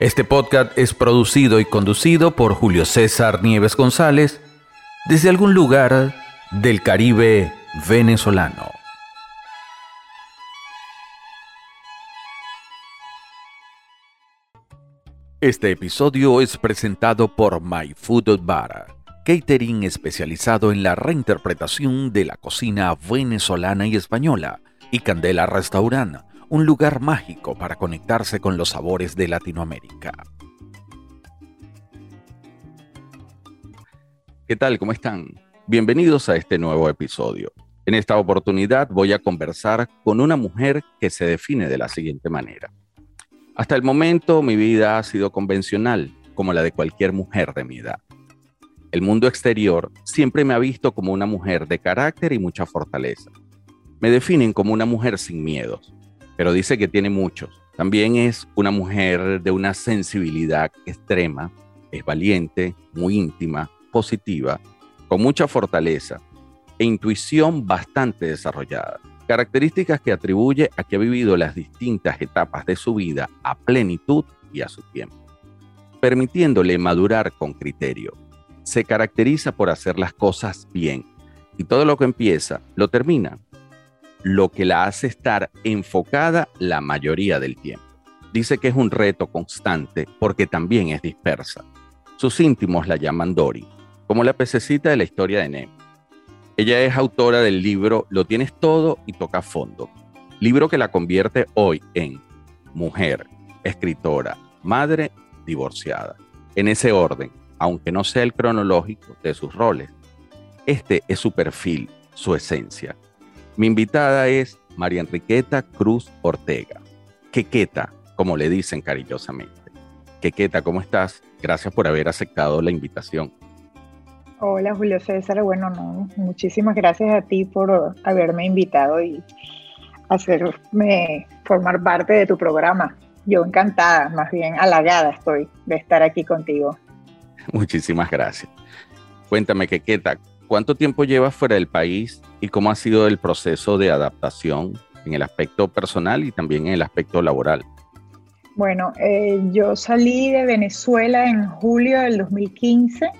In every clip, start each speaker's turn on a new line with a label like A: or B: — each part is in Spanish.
A: este podcast es producido y conducido por Julio César Nieves González desde algún lugar del Caribe venezolano. Este episodio es presentado por My Food Bar, catering especializado en la reinterpretación de la cocina venezolana y española, y Candela Restaurant un lugar mágico para conectarse con los sabores de Latinoamérica. ¿Qué tal? ¿Cómo están? Bienvenidos a este nuevo episodio. En esta oportunidad voy a conversar con una mujer que se define de la siguiente manera. Hasta el momento mi vida ha sido convencional, como la de cualquier mujer de mi edad. El mundo exterior siempre me ha visto como una mujer de carácter y mucha fortaleza. Me definen como una mujer sin miedos, pero dice que tiene muchos. También es una mujer de una sensibilidad extrema, es valiente, muy íntima, positiva, con mucha fortaleza e intuición bastante desarrollada. Características que atribuye a que ha vivido las distintas etapas de su vida a plenitud y a su tiempo, permitiéndole madurar con criterio. Se caracteriza por hacer las cosas bien y todo lo que empieza lo termina lo que la hace estar enfocada la mayoría del tiempo. Dice que es un reto constante porque también es dispersa. Sus íntimos la llaman Dory, como la pececita de la historia de Nemo. Ella es autora del libro Lo tienes todo y toca fondo, libro que la convierte hoy en mujer, escritora, madre, divorciada. En ese orden, aunque no sea el cronológico de sus roles, este es su perfil, su esencia. Mi invitada es María Enriqueta Cruz Ortega, Quequeta, como le dicen cariñosamente. Quequeta, ¿cómo estás? Gracias por haber aceptado la invitación.
B: Hola Julio César, bueno, no, muchísimas gracias a ti por haberme invitado y hacerme formar parte de tu programa. Yo encantada, más bien halagada estoy de estar aquí contigo.
A: Muchísimas gracias. Cuéntame, Quequeta, ¿Cuánto tiempo llevas fuera del país y cómo ha sido el proceso de adaptación en el aspecto personal y también en el aspecto laboral?
B: Bueno, eh, yo salí de Venezuela en julio del 2015.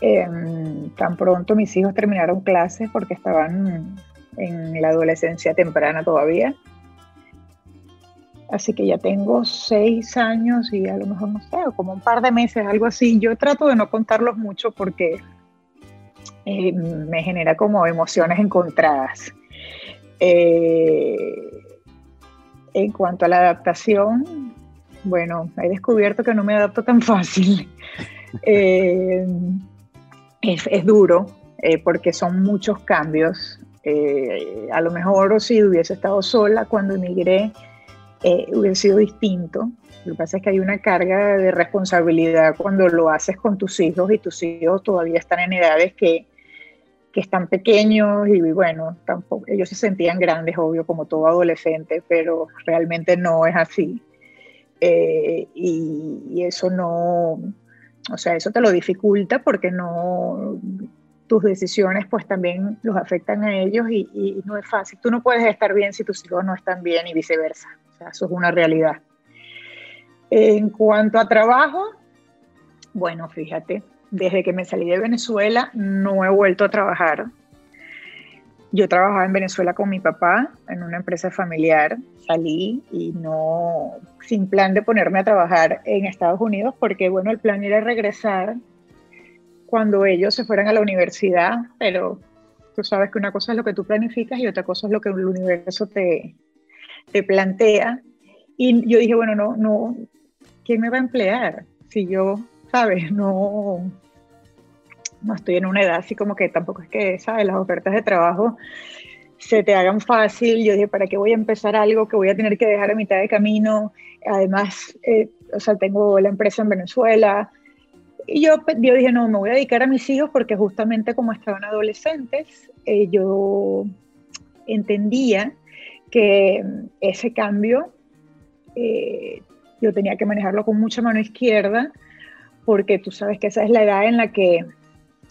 B: Em, tan pronto mis hijos terminaron clases porque estaban en la adolescencia temprana todavía. Así que ya tengo seis años y a lo mejor no sé, como un par de meses, algo así. Yo trato de no contarlos mucho porque eh, me genera como emociones encontradas. Eh, en cuanto a la adaptación, bueno, he descubierto que no me adapto tan fácil. Eh, es, duro porque son muchos cambios. a lo mejor si hubiese estado sola cuando emigré, hubiera sido distinto. Lo que pasa es que hay una carga de responsabilidad cuando lo haces con tus hijos y tus hijos todavía están en edades que que están pequeños y bueno, tampoco, ellos se sentían grandes, obvio, como todo adolescente, pero realmente no es así. Eh, y, eso no, o sea, eso te lo dificulta porque no, tus decisiones pues también los afectan a ellos y, y, no es fácil. Tú no puedes estar bien si tus hijos no están bien y viceversa. O sea, eso es una realidad. En cuanto a trabajo, bueno, fíjate, desde que me salí de Venezuela no he vuelto a trabajar. Yo trabajaba en Venezuela con mi papá en una empresa familiar, salí y no, sin plan de ponerme a trabajar en Estados Unidos, porque bueno, el plan era regresar cuando ellos se fueran a la universidad, pero tú sabes que una cosa es lo que tú planificas y otra cosa es lo que el universo te, te plantea. Y yo dije, bueno, no, no, ¿quién me va a emplear? Si yo, sabes, no, no estoy en una edad así como que tampoco es que, ¿sabes? Las ofertas de trabajo se te hagan fácil. Yo dije, ¿para qué voy a empezar algo que voy a tener que dejar a mitad de camino? Además, eh, o sea, tengo la empresa en Venezuela. Y yo, yo dije, no, me voy a dedicar a mis hijos porque justamente como estaban adolescentes, eh, yo entendía que ese cambio eh, yo tenía que manejarlo con mucha mano izquierda porque tú sabes que esa es la edad en la que,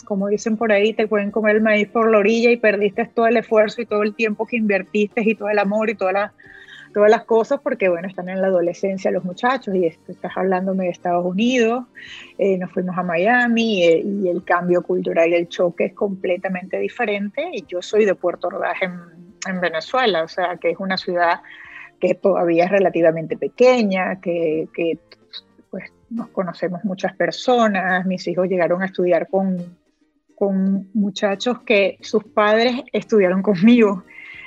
B: como dicen por ahí, te pueden comer el maíz por la orilla y perdiste todo el esfuerzo y todo el tiempo que invertiste y todo el amor y toda la, todas las cosas porque, bueno, están en la adolescencia los muchachos y estás hablándome de Estados Unidos, eh, nos fuimos a Miami eh, y el cambio cultural y el choque es completamente diferente y yo soy de Puerto Ordaz en, en Venezuela, o sea, que es una ciudad que todavía es relativamente pequeña, que, que pues, nos conocemos muchas personas, mis hijos llegaron a estudiar con, con muchachos que sus padres estudiaron conmigo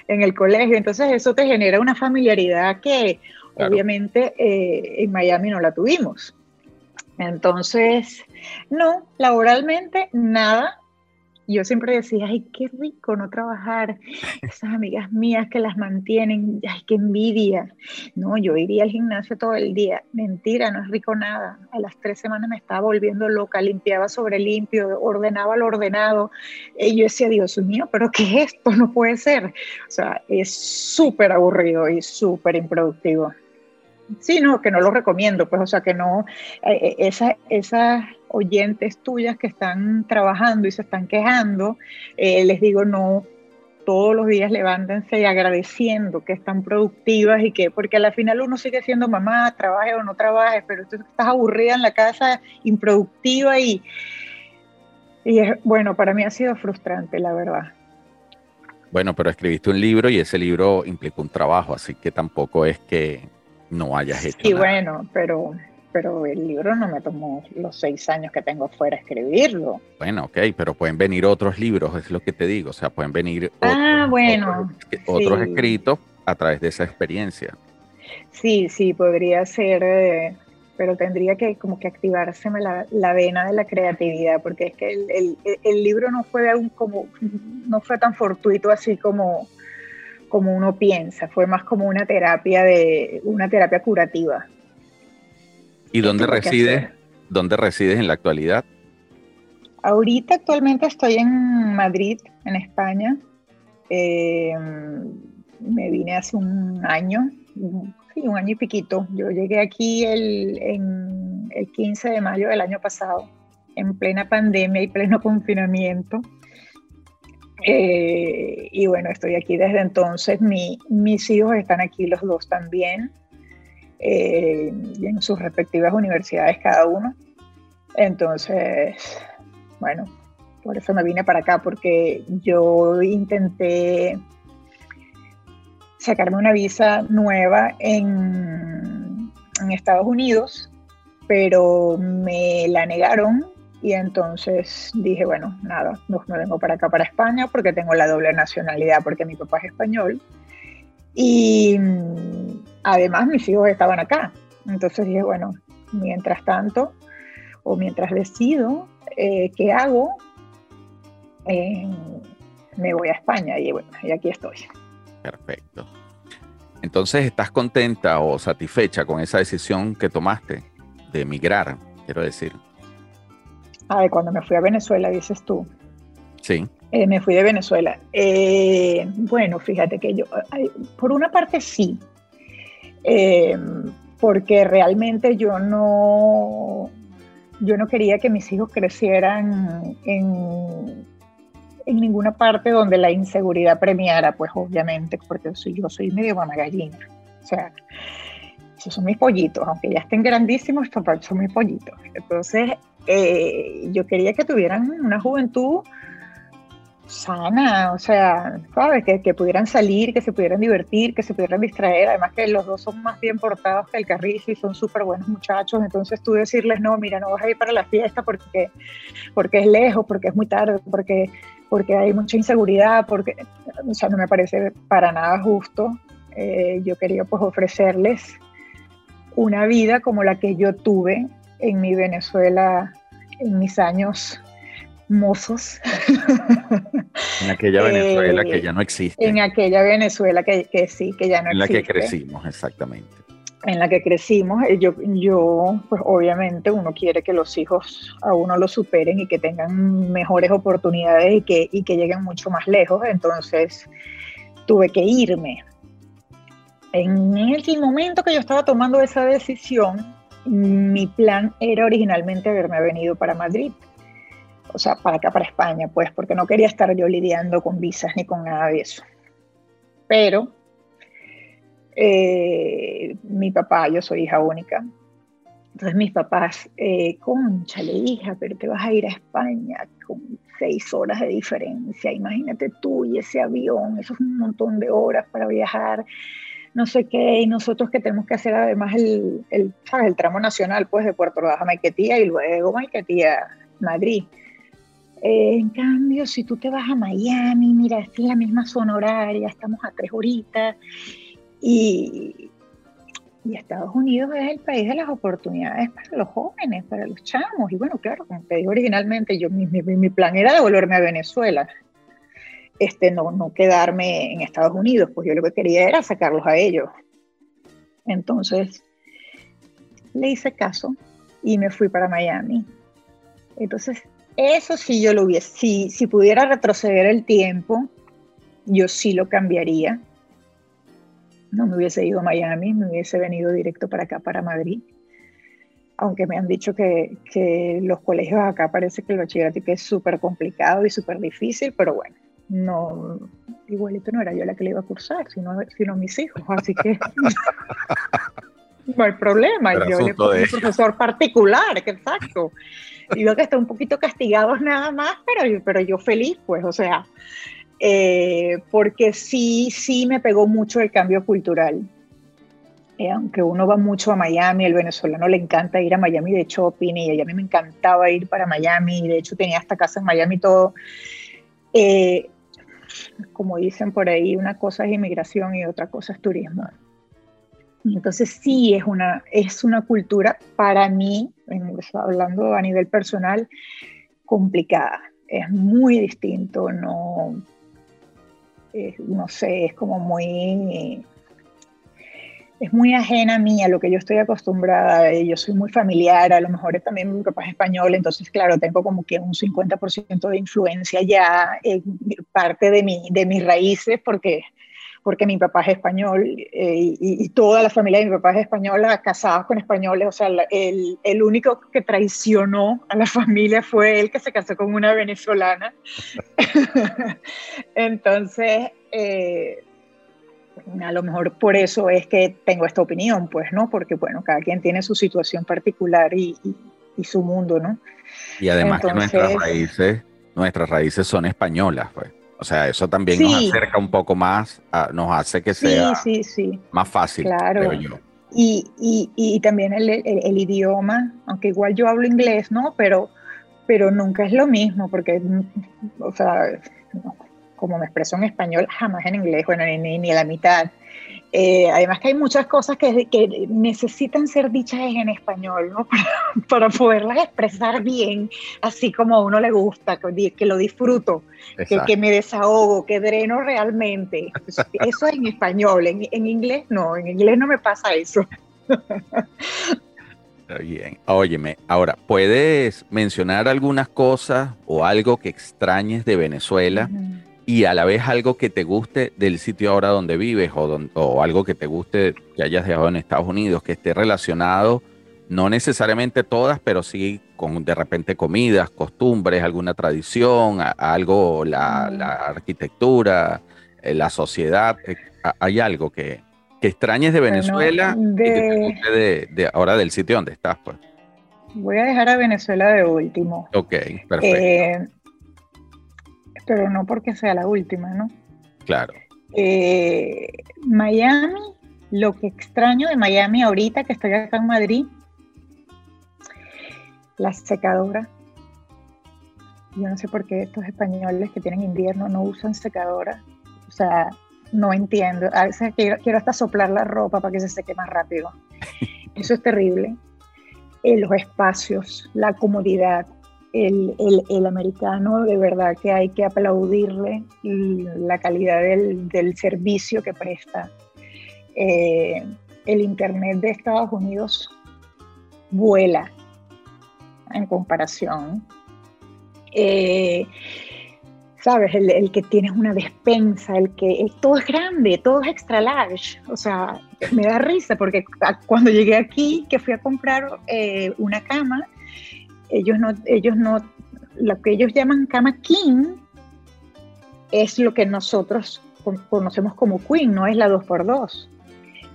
B: en el colegio. Entonces eso te genera una familiaridad que obviamente eh, en Miami no la tuvimos. Entonces, no, laboralmente nada, yo siempre decía, ay, qué rico no trabajar. Esas amigas mías que las mantienen, ay, qué envidia. No, yo iría al gimnasio todo el día. Mentira, no es rico nada. A las tres semanas me estaba volviendo loca, limpiaba sobre limpio, ordenaba lo ordenado. Y yo decía, Dios mío, ¿pero qué es esto? No puede ser. O sea, es súper aburrido y súper improductivo. Sí, no, que no lo recomiendo, pues, o sea, que no, eh, eh, esa, esas oyentes tuyas que están trabajando y se están quejando, eh, les digo, no, todos los días levántense y agradeciendo que están productivas y que, porque al final uno sigue siendo mamá, trabaje o no trabaje, pero tú estás aburrida en la casa, improductiva y, y bueno, para mí ha sido frustrante, la verdad.
A: Bueno, pero escribiste un libro y ese libro implica un trabajo, así que tampoco es que no hayas hecho.
B: Sí, bueno, pero pero el libro no me tomó los seis años que tengo fuera escribirlo.
A: Bueno, ok, pero pueden venir otros libros, es lo que te digo, o sea, pueden venir
B: ah, otros,
A: otros, escritos a través de esa experiencia.
B: Sí, sí, podría ser, eh, pero tendría que como que activárseme la, la, vena de la creatividad, porque es que el, el, el libro no fue, un, como, no fue tan fortuito así como, como uno piensa, fue más como una terapia de una terapia curativa.
A: ¿Y dónde resides? ¿Dónde resides en la actualidad?
B: Ahorita actualmente estoy en Madrid, en España. Eh, me vine hace un año, sí, un año y piquito. Yo llegué aquí el, en, el 15 de mayo del año pasado, en plena pandemia y pleno confinamiento. Eh, y bueno, estoy aquí desde entonces. mis hijos están aquí los dos también. Eh, en sus respectivas universidades cada uno. Entonces, bueno, por eso me vine para acá, porque yo intenté sacarme una visa nueva en, en Estados Unidos, pero me la negaron y entonces dije, bueno, nada, no me vengo para acá, para España, porque tengo la doble nacionalidad, porque mi papá es español. Y además mis hijos estaban acá. Entonces dije, bueno, mientras tanto, o mientras decido eh, qué hago, eh, me voy a España y bueno, y aquí estoy.
A: Perfecto. Entonces, ¿estás contenta o satisfecha con esa decisión que tomaste de emigrar, quiero decir?
B: A ver, cuando me fui a Venezuela, dices tú.
A: Sí.
B: Eh, me fui de Venezuela. bueno, fíjate que yo, por una parte sí, eh, porque realmente yo no, yo no quería que mis hijos crecieran en, en ninguna parte donde la inseguridad premiara, pues obviamente, porque yo soy medio mamá gallina. O sea, esos son mis pollitos, aunque ya estén grandísimos, son mis pollitos. Entonces, eh, yo quería que tuvieran una juventud sana, o sea, ¿sabes? Que, pudieran salir, que se pudieran divertir, que se pudieran distraer, además que los dos son más bien portados que el carrizo y son súper buenos muchachos, entonces tú decirles, no, mira, no vas a ir para la fiesta porque, porque es lejos, porque es muy tarde, porque, porque hay mucha inseguridad, porque, o sea, no me parece para nada justo. Eh, yo quería pues ofrecerles una vida como la que yo tuve en mi Venezuela en mis años mozos.
A: En aquella Venezuela que ya no existe.
B: En aquella Venezuela que, que sí, que ya no existe.
A: En la que crecimos, exactamente.
B: en la que crecimos, eh, yo, yo, pues obviamente uno quiere que los hijos a uno lo superen y que tengan mejores oportunidades y que, y que lleguen mucho más lejos, entonces tuve que irme. En el momento que yo estaba tomando esa decisión, mi plan era originalmente haberme venido para Madrid, o sea, para acá, para España, pues, porque no quería estar yo lidiando con visas ni con nada de eso. Pero eh, mi papá, yo soy hija única, entonces mis papás, eh, conchale hija, pero te vas a ir a España con seis horas de diferencia, imagínate tú y ese avión, eso es un montón de horas para viajar, no sé qué, y nosotros que tenemos que hacer además el, el, ¿sabes? el tramo nacional pues de Puerto Ordaz a Maiquetía y luego Maiquetía, Madrid. Eh, en cambio, si tú te vas a Miami, mira, es la misma zona horaria, estamos a tres horitas, y, y Estados Unidos es el país de las oportunidades para los jóvenes, para los chamos. Y bueno, claro, como te dije originalmente, yo, mi, mi, plan era devolverme a Venezuela, este, no, no quedarme en Estados Unidos, pues yo lo que quería era sacarlos a ellos. Entonces, le hice caso y me fui para Miami. Entonces, eso sí yo lo hubiese, si, si pudiera retroceder el tiempo, yo sí lo cambiaría no me hubiese ido a Miami, me hubiese venido directo para acá, para Madrid. Aunque me han dicho que, que los colegios acá parece que el bachillerato es súper complicado y súper difícil, pero bueno, no, igualito no era yo la que le iba a cursar, sino, sino mis hijos, así que no hay problema. yo le pongo un profesor particular, que exacto. Digo que está un poquito castigados nada más, pero, pero yo feliz, pues, o sea, eh, porque sí, sí me pegó mucho el cambio cultural. Eh, aunque uno va mucho a Miami, el venezolano le encanta ir a Miami de shopping y a mí me encantaba ir para Miami, de hecho tenía hasta casa en Miami y todo. Eh, como dicen por ahí, una cosa es inmigración y otra cosa es turismo. Entonces sí es una, es una cultura para mí, hablando a nivel personal, complicada. Es muy distinto, no, no sé, es como muy, es muy ajena a mí, a lo que yo estoy acostumbrada, yo soy muy familiar, a lo mejor también mi papá es español, entonces claro, tengo como que un 50% de influencia ya en parte de, mi, de mis raíces, porque porque mi papá es español eh, y, toda la familia de mi papá es española, casados con españoles, o sea, el, el, único que traicionó a la familia fue él que se casó con una venezolana. Entonces, eh, a lo mejor por eso es que tengo esta opinión, pues, ¿no? Porque, bueno, cada quien tiene su situación particular y, y, su mundo, ¿no?
A: Y además que nuestras raíces, nuestras raíces son españolas, pues. O sea, eso también nos acerca un poco más, nos hace que sea más fácil,
B: claro. yo. Y, y, y también el, el, idioma, aunque igual yo hablo inglés, ¿no? Pero, pero nunca es lo mismo, porque, o sea, como me expreso en español, jamás en inglés, bueno, ni, ni, la mitad. Eh, además que hay muchas cosas que, que, necesitan ser dichas en español, ¿no? Para, para, poderlas expresar bien, así como a uno le gusta, que, que lo disfruto, que, que, me desahogo, que dreno realmente. Eso es en español, en, en inglés no, en inglés no me pasa eso.
A: Bien, óyeme, ahora, ¿puedes mencionar algunas cosas o algo que extrañes de Venezuela? Y a la vez algo que te guste del sitio ahora donde vives o, o algo que te guste que hayas dejado en Estados Unidos, que esté relacionado, no necesariamente todas, pero sí con de repente comidas, costumbres, alguna tradición, algo, la, la arquitectura, eh, la sociedad. Eh, hay algo que, que extrañes de Venezuela y que te guste de, ahora del sitio donde estás, pues.
B: Voy a dejar a Venezuela de último.
A: Ok, perfecto. Eh,
B: pero no porque sea la última, ¿no?
A: Claro.
B: Eh, Miami, lo que extraño de Miami ahorita que estoy acá en Madrid, la secadora. Yo no sé por qué estos españoles que tienen invierno no usan secadora. O sea, no entiendo. A veces quiero, quiero hasta soplar la ropa para que se seque más rápido. Eso es terrible. Eh, los espacios, la comodidad, el, americano de verdad que hay que aplaudirle la calidad del, servicio que presta. Eh, el Internet de Estados Unidos vuela en comparación. Eh, ¿Sabes? El, que tienes una despensa, el que todo es grande, todo es extra large. O sea, me da risa porque cuando llegué aquí, que fui a comprar eh, una cama, ellos no, ellos no, lo que ellos llaman cama king es lo que nosotros conocemos como queen, no es la 2x2.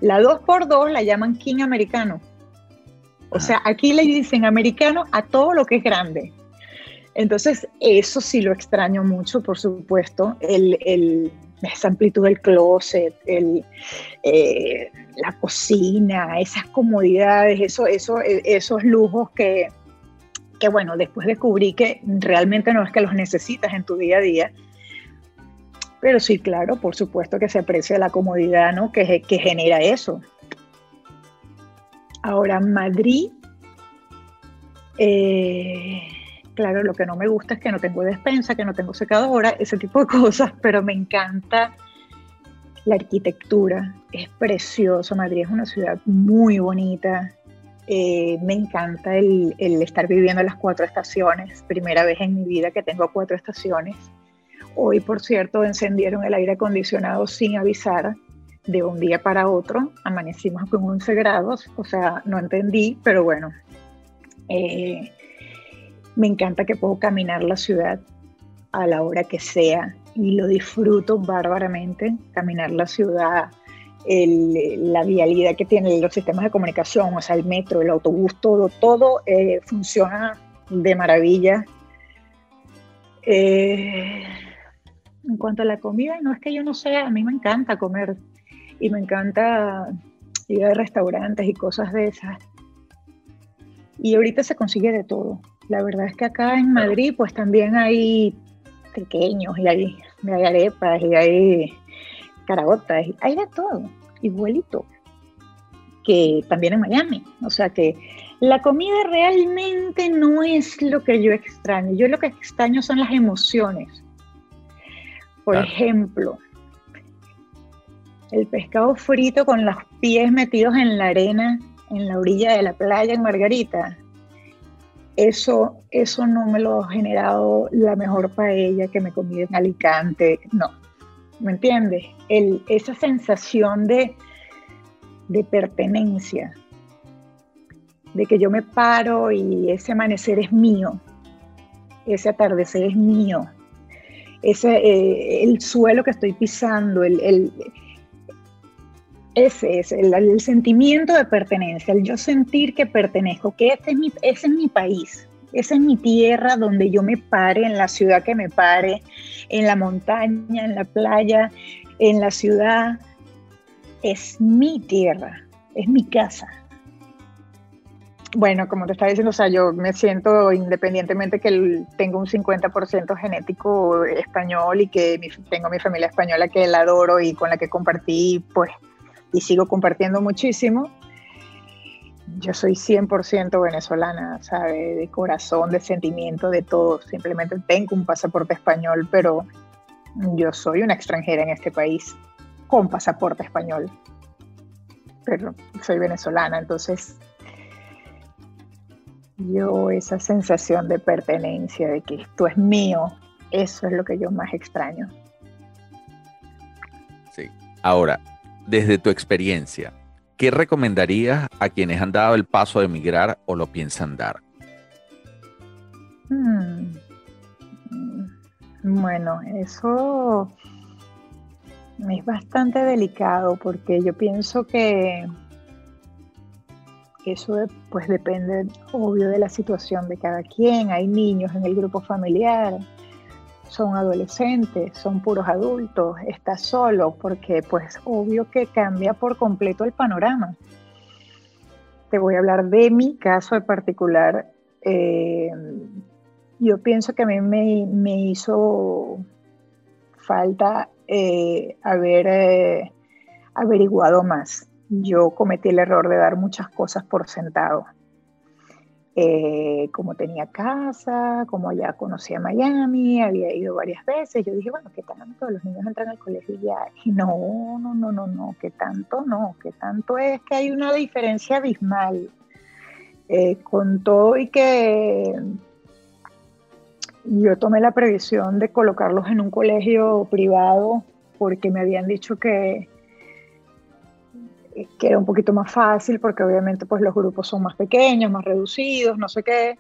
B: La 2x2 la llaman king americano. O sea, aquí le dicen americano a todo lo que es grande. Entonces, eso sí lo extraño mucho, por supuesto, el, esa amplitud del closet, el, eh, la cocina, esas comodidades, eso, eso, e, esos lujos que, que, bueno, después descubrí que realmente no es que los necesitas en tu día a día, pero sí, claro, por supuesto que se aprecia la comodidad ¿no? que, que genera eso. Ahora, Madrid, eh, claro, lo que no me gusta es que no tengo despensa, que no tengo secadora, ese tipo de cosas, pero me encanta la arquitectura, es precioso, Madrid es una ciudad muy bonita, eh, me encanta el, estar viviendo las cuatro estaciones, primera vez en mi vida que tengo cuatro estaciones. Hoy, por cierto, encendieron el aire acondicionado sin avisar de un día para otro. Amanecimos con 11 grados, o sea, no entendí, pero bueno. Eh, me encanta que puedo caminar la ciudad a la hora que sea y lo disfruto bárbaramente, caminar la ciudad, la vialidad que tienen los sistemas de comunicación, o sea, el metro, el autobús, todo, todo eh, funciona de maravilla. Eh, en cuanto a la comida, no es que yo no sé, a mí me encanta comer y me encanta ir a restaurantes y cosas de esas. Y ahorita se consigue de todo. La verdad es que acá en Madrid pues también hay pequeños y hay, hay arepas y hay caragotas, y hay de todo, igualito que también en Miami. O sea que la comida realmente no es lo que yo extraño. Yo lo que extraño son las emociones. Por ejemplo, el pescado frito con los pies metidos en la arena en la orilla de la playa en Margarita. Eso, eso no me lo ha generado la mejor paella que me comí en Alicante. No, ¿me entiendes? El, esa sensación de, de pertenencia, de que yo me paro y ese amanecer es mío, ese atardecer es mío, ese, eh, el suelo que estoy pisando, el, ese es el, sentimiento de pertenencia, el yo sentir que pertenezco, que ese es, mi, ese es mi país, esa es mi tierra donde yo me pare, en la ciudad que me pare, en la montaña, en la playa, en la ciudad. Es mi tierra, es mi casa bueno, como te estaba diciendo, o sea, yo me siento independientemente que tengo un 50% genético español y que tengo mi familia española que la adoro y con la que compartí, pues, y sigo compartiendo muchísimo. Yo soy 100% venezolana, ¿sabe? De corazón, de sentimiento, de todo. Simplemente tengo un pasaporte español, pero yo soy una extranjera en este país con pasaporte español. Pero soy venezolana, entonces yo esa sensación de pertenencia, de que esto es mío, eso es lo que yo más extraño.
A: Sí. Ahora, desde tu experiencia, ¿qué recomendarías a quienes han dado el paso de emigrar o lo piensan dar?
B: Hmm. Bueno, eso es bastante delicado porque yo pienso que eso pues depende, obvio, de la situación de cada quien. Hay niños en el grupo familiar, son adolescentes, son puros adultos, estás solo, porque pues obvio que cambia por completo el panorama. Te voy a hablar de mi caso en particular. Eh, yo pienso que a mí me, hizo falta eh, haber eh, averiguado más yo cometí el error de dar muchas cosas por sentado. Eh, como tenía casa, como ya conocía Miami, había ido varias veces, yo dije, bueno, ¿qué tanto? Los niños entran al colegio ya. Y no, no, no, no, no, ¿qué tanto? No, ¿qué tanto es que hay una diferencia abismal. Eh, con todo y que yo tomé la previsión de colocarlos en un colegio privado porque me habían dicho que, que era un poquito más fácil porque obviamente pues los grupos son más pequeños, más reducidos, no sé qué.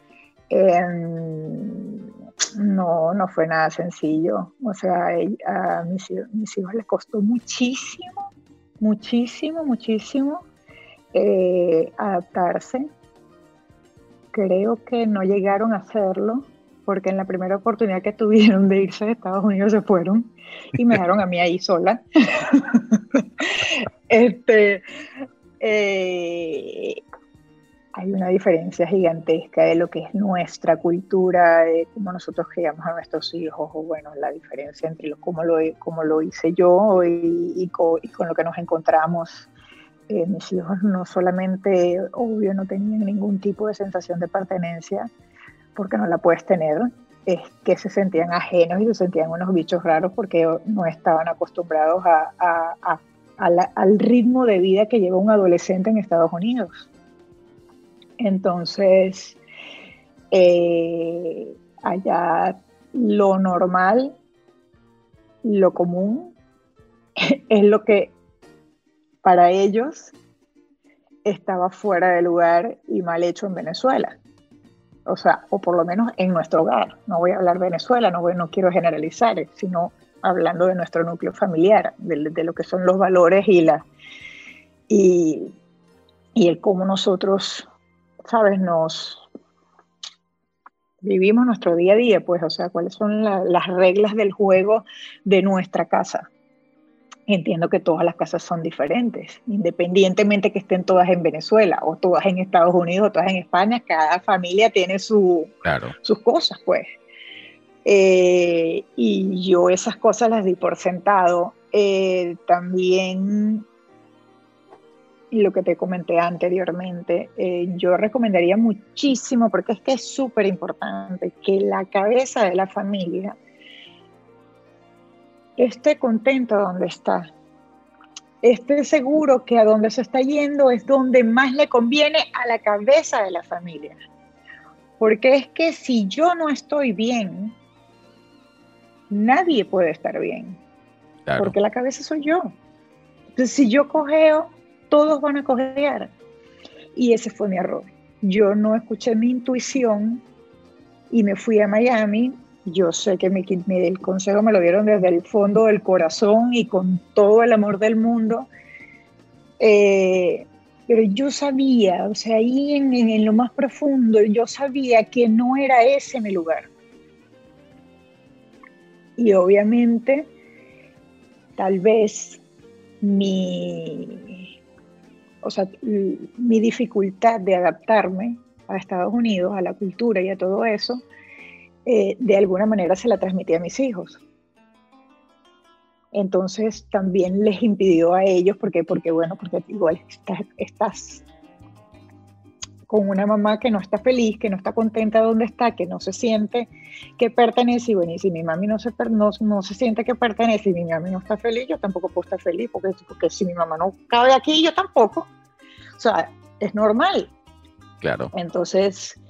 B: Em, no, no fue nada sencillo. O sea, a mis, mis hijos les costó muchísimo, muchísimo, muchísimo eh, adaptarse. Creo que no llegaron a hacerlo porque en la primera oportunidad que tuvieron de irse de Estados Unidos se fueron y me dejaron a mí ahí sola. este, eh, hay una diferencia gigantesca de lo que es nuestra cultura, de cómo nosotros criamos a nuestros hijos, o bueno, la diferencia entre lo, cómo, lo, cómo lo hice yo y, con, lo que nos encontramos. Eh, mis hijos no solamente, obvio, no tenían ningún tipo de sensación de pertenencia, porque no la puedes tener, es que se sentían ajenos y se sentían unos bichos raros porque no estaban acostumbrados a, al ritmo de vida que lleva un adolescente en Estados Unidos. Entonces, eh, allá lo normal, lo común, es lo que para ellos estaba fuera de lugar y mal hecho en Venezuela o sea, o por lo menos en nuestro hogar. No voy a hablar de Venezuela, no, quiero generalizar, sino hablando de nuestro núcleo familiar, de, lo que son los valores y, la, y, y el cómo nosotros, ¿sabes? Nos vivimos nuestro día a día, pues, o sea, cuáles son las reglas del juego de nuestra casa. Entiendo que todas las casas son diferentes, independientemente que estén todas en Venezuela o todas en Estados Unidos o todas en España, cada familia tiene su, sus cosas, pues. Eh, y yo esas cosas las di por sentado. Eh, también lo que te comenté anteriormente, eh, yo recomendaría muchísimo, porque es que es súper importante, que la cabeza de la familia esté contento donde está, esté seguro que a donde se está yendo es donde más le conviene a la cabeza de la familia. Porque es que si yo no estoy bien, nadie puede estar bien. Porque la cabeza soy yo. Entonces, si yo cogeo, todos van a cojear. Y ese fue mi error. Yo no escuché mi intuición y me fui a Miami yo sé que mi, el consejo me lo dieron desde el fondo del corazón y con todo el amor del mundo. Eh, pero yo sabía, o sea, ahí en, lo más profundo, yo sabía que no era ese mi lugar. Y obviamente, tal vez mi, o sea, mi dificultad de adaptarme a Estados Unidos, a la cultura y a todo eso, eh, de alguna manera se la transmití a mis hijos. Entonces también les impidió a ellos, porque, porque bueno, porque igual estás, con una mamá que no está feliz, que no está contenta donde está, que no se siente que pertenece, y bueno, y si mi mami no se, no, no se siente que pertenece y mi mami no está feliz, yo tampoco puedo estar feliz, porque, porque si mi mamá no cabe aquí, yo tampoco. O sea, es normal.
A: Claro.
B: Entonces,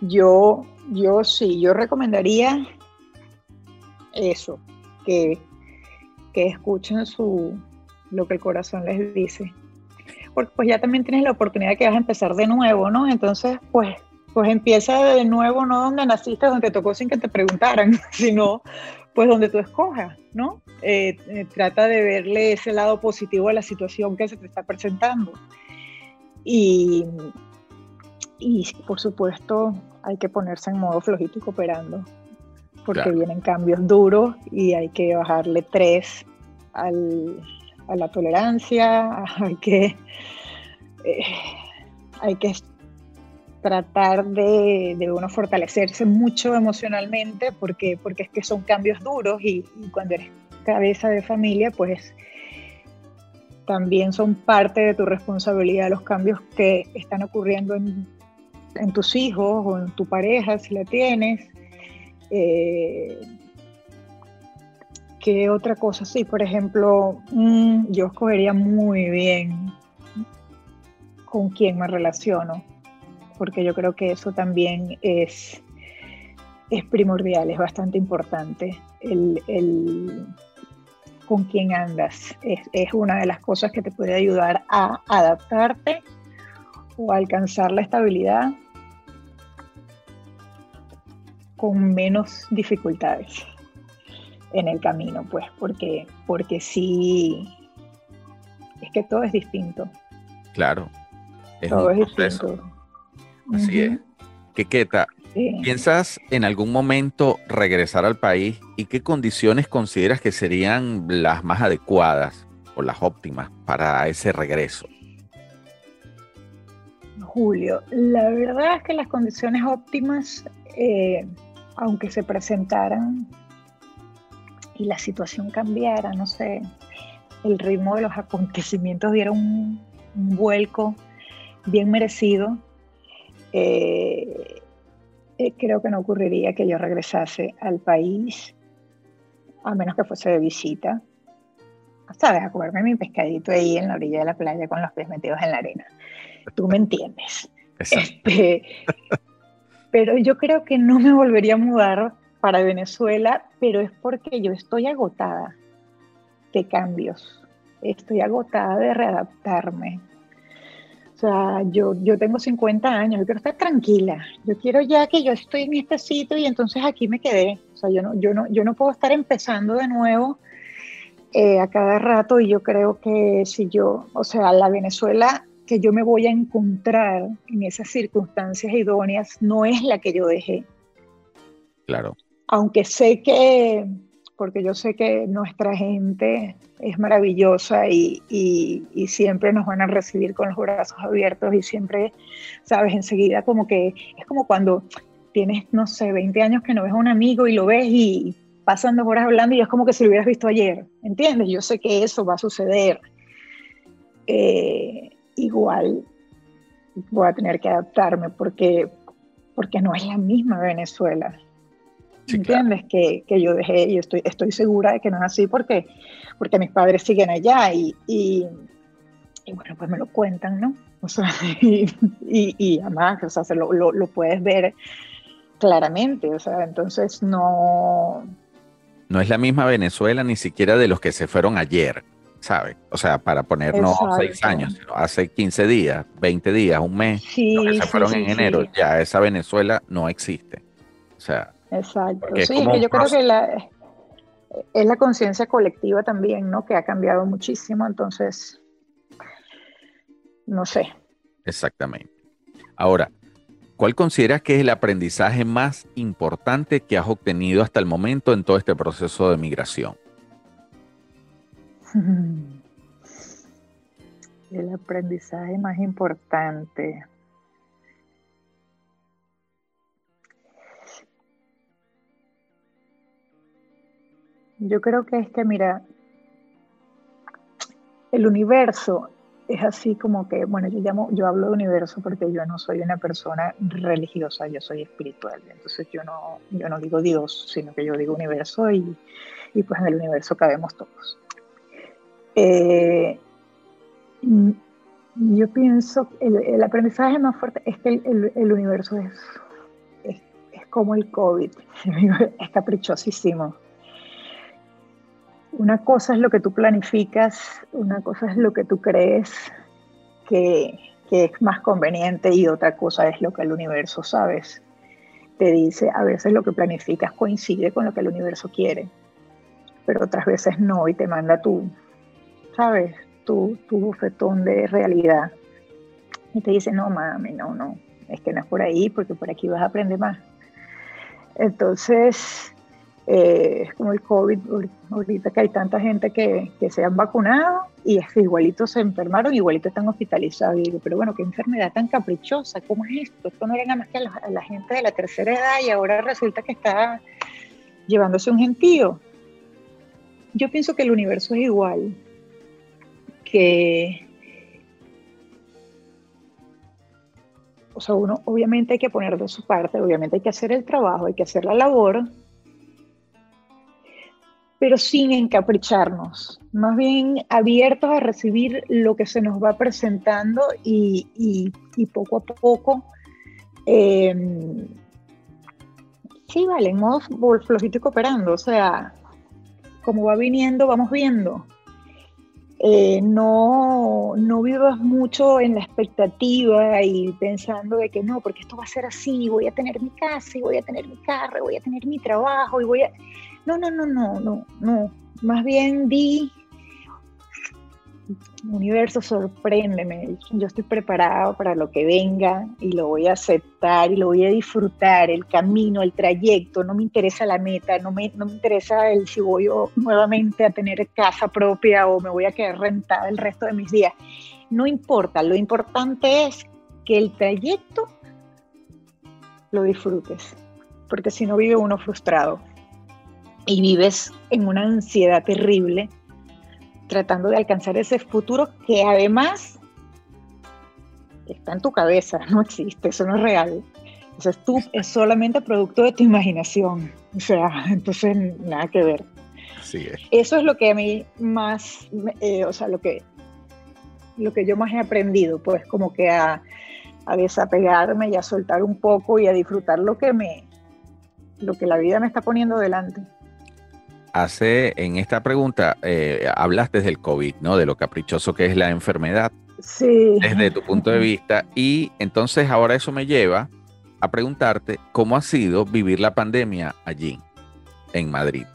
B: yo, yo sí, yo recomendaría eso, que, que escuchen su, lo que el corazón les dice. Porque pues ya también tienes la oportunidad de que vas a empezar de nuevo, ¿no? Entonces, pues, pues empieza de nuevo, no donde naciste, donde tocó sin que te preguntaran, sino pues donde tú escojas, ¿no? Eh, eh, trata de verle ese lado positivo a la situación que se te está presentando. Y, y por supuesto, hay que ponerse en modo flojito y cooperando, porque vienen cambios duros y hay que bajarle tres a la tolerancia, hay que, eh, hay que tratar de, de, uno fortalecerse mucho emocionalmente, porque, porque es que son cambios duros y, y cuando eres cabeza de familia, pues también son parte de tu responsabilidad los cambios que están ocurriendo en en tus hijos o en tu pareja, si la tienes. Eh, ¿Qué otra cosa? Sí, por ejemplo, mm, yo escogería muy bien con quién me relaciono, porque yo creo que eso también es, es primordial, es bastante importante. El, con quién andas es, es, una de las cosas que te puede ayudar a adaptarte o alcanzar la estabilidad con menos dificultades en el camino, pues, porque, porque sí, es que todo es distinto.
A: Claro.
B: todo es distinto.
A: Así es. Quequeta, ¿piensas en algún momento regresar al país y qué condiciones consideras que serían las más adecuadas o las óptimas para ese regreso?
B: Julio, la verdad es que las condiciones óptimas, eh, aunque se presentaran y la situación cambiara, no sé, el ritmo de los acontecimientos diera un, vuelco bien merecido, eh, eh, creo que no ocurriría que yo regresase al país, a menos que fuese de visita, ¿sabes? A comerme mi pescadito ahí en la orilla de la playa con los pies metidos en la arena. Tú me entiendes. Este, pero yo creo que no me volvería a mudar para Venezuela, pero es porque yo estoy agotada de cambios, estoy agotada de readaptarme. O sea, yo, yo tengo 50 años, yo quiero estar tranquila, yo quiero ya que yo estoy en este sitio y entonces aquí me quedé. O sea, yo no, yo no, yo no puedo estar empezando de nuevo eh, a cada rato y yo creo que si yo, o sea, la Venezuela que yo me voy a encontrar en esas circunstancias idóneas no es la que yo dejé.
A: Claro
B: aunque sé que, porque yo sé que nuestra gente es maravillosa y, siempre nos van a recibir con los brazos abiertos y siempre, sabes, enseguida como que es como cuando tienes, no sé, 20 años que no ves a un amigo y lo ves y pasan dos horas hablando y es como que si lo hubieras visto ayer, ¿entiendes? Yo sé que eso va a suceder. Eh, igual voy a tener que adaptarme porque, porque no es la misma Venezuela. ¿Entiendes? Que, que, yo dejé y estoy, estoy segura de que no es así porque, porque mis padres siguen allá y, y, bueno, pues me lo cuentan, ¿no? O sea, y, y, además, o sea, lo, lo, lo, puedes ver claramente, o sea, entonces no...
A: No es la misma Venezuela ni siquiera de los que se fueron ayer, ¿sabes? O sea, para ponernos seis años, sino hace 15 días, 20 días, un mes,
B: sí,
A: los que se fueron en enero, ya esa Venezuela no existe. O sea,
B: Exacto. Sí, que yo creo que la, es la conciencia colectiva también, ¿no? Que ha cambiado muchísimo, entonces, no sé.
A: Exactamente. Ahora, ¿cuál consideras que es el aprendizaje más importante que has obtenido hasta el momento en todo este proceso de migración?
B: El aprendizaje más importante. Yo creo que es que, mira, el universo es así como que, bueno, yo llamo, yo hablo de universo porque yo no soy una persona religiosa, yo soy espiritual, entonces yo no, yo no digo Dios, sino que yo digo universo y, y pues en el universo cabemos todos. Eh, yo pienso que el, aprendizaje más fuerte es que el, el, universo es, es, es, como el COVID, es caprichosísimo una cosa es lo que tú planificas, una cosa es lo que tú crees que, es más conveniente y otra cosa es lo que el universo, sabes, te dice. A veces lo que planificas coincide con lo que el universo quiere, pero otras veces no y te manda tú, sabes, tu, tu bufetón de realidad. Y te dice, no, mami, no, no, es que no es por ahí porque por aquí vas a aprender más. Entonces, eh, es como el COVID, ahorita que hay tanta gente que, que, se han vacunado y es que igualito se enfermaron, igualito están hospitalizados. Y digo, pero bueno, qué enfermedad tan caprichosa, ¿cómo es esto? Esto no era nada más que a la, gente de la tercera edad y ahora resulta que está llevándose un gentío. Yo pienso que el universo es igual, que o sea, uno obviamente hay que poner de su parte, obviamente hay que hacer el trabajo, hay que hacer la labor, pero sin encapricharnos, más bien abiertos a recibir lo que se nos va presentando y, poco a poco, em, sí, vale, en modo flojito y cooperando, o sea, como va viniendo, vamos viendo. Eh, no, no vivas mucho en la expectativa y pensando de que no, porque esto va a ser así, voy a tener mi casa y voy a tener mi carro, voy a tener mi trabajo y voy a... No, no, no, no, no, no. Más bien di, universo, sorpréndeme. Yo estoy preparado para lo que venga y lo voy a aceptar y lo voy a disfrutar, el camino, el trayecto. No me interesa la meta, no me, no me interesa el si voy nuevamente a tener casa propia o me voy a quedar rentada el resto de mis días. No importa, lo importante es que el trayecto lo disfrutes, porque si no vive uno frustrado y vives en una ansiedad terrible tratando de alcanzar ese futuro que además está en tu cabeza, no existe, eso no es real. Eso es, tú, es solamente producto de tu imaginación. O sea, entonces nada que ver. Eso es lo que a mí más, eh, o sea, lo que, lo que yo más he aprendido, pues como que a, a desapegarme y a soltar un poco y a disfrutar lo que me, lo que la vida me está poniendo delante
A: hace en esta pregunta, eh, hablaste del COVID, ¿no? De lo caprichoso que es la enfermedad.
B: Sí.
A: Desde tu punto de vista. Y entonces ahora eso me lleva a preguntarte cómo ha sido vivir la pandemia allí, en Madrid.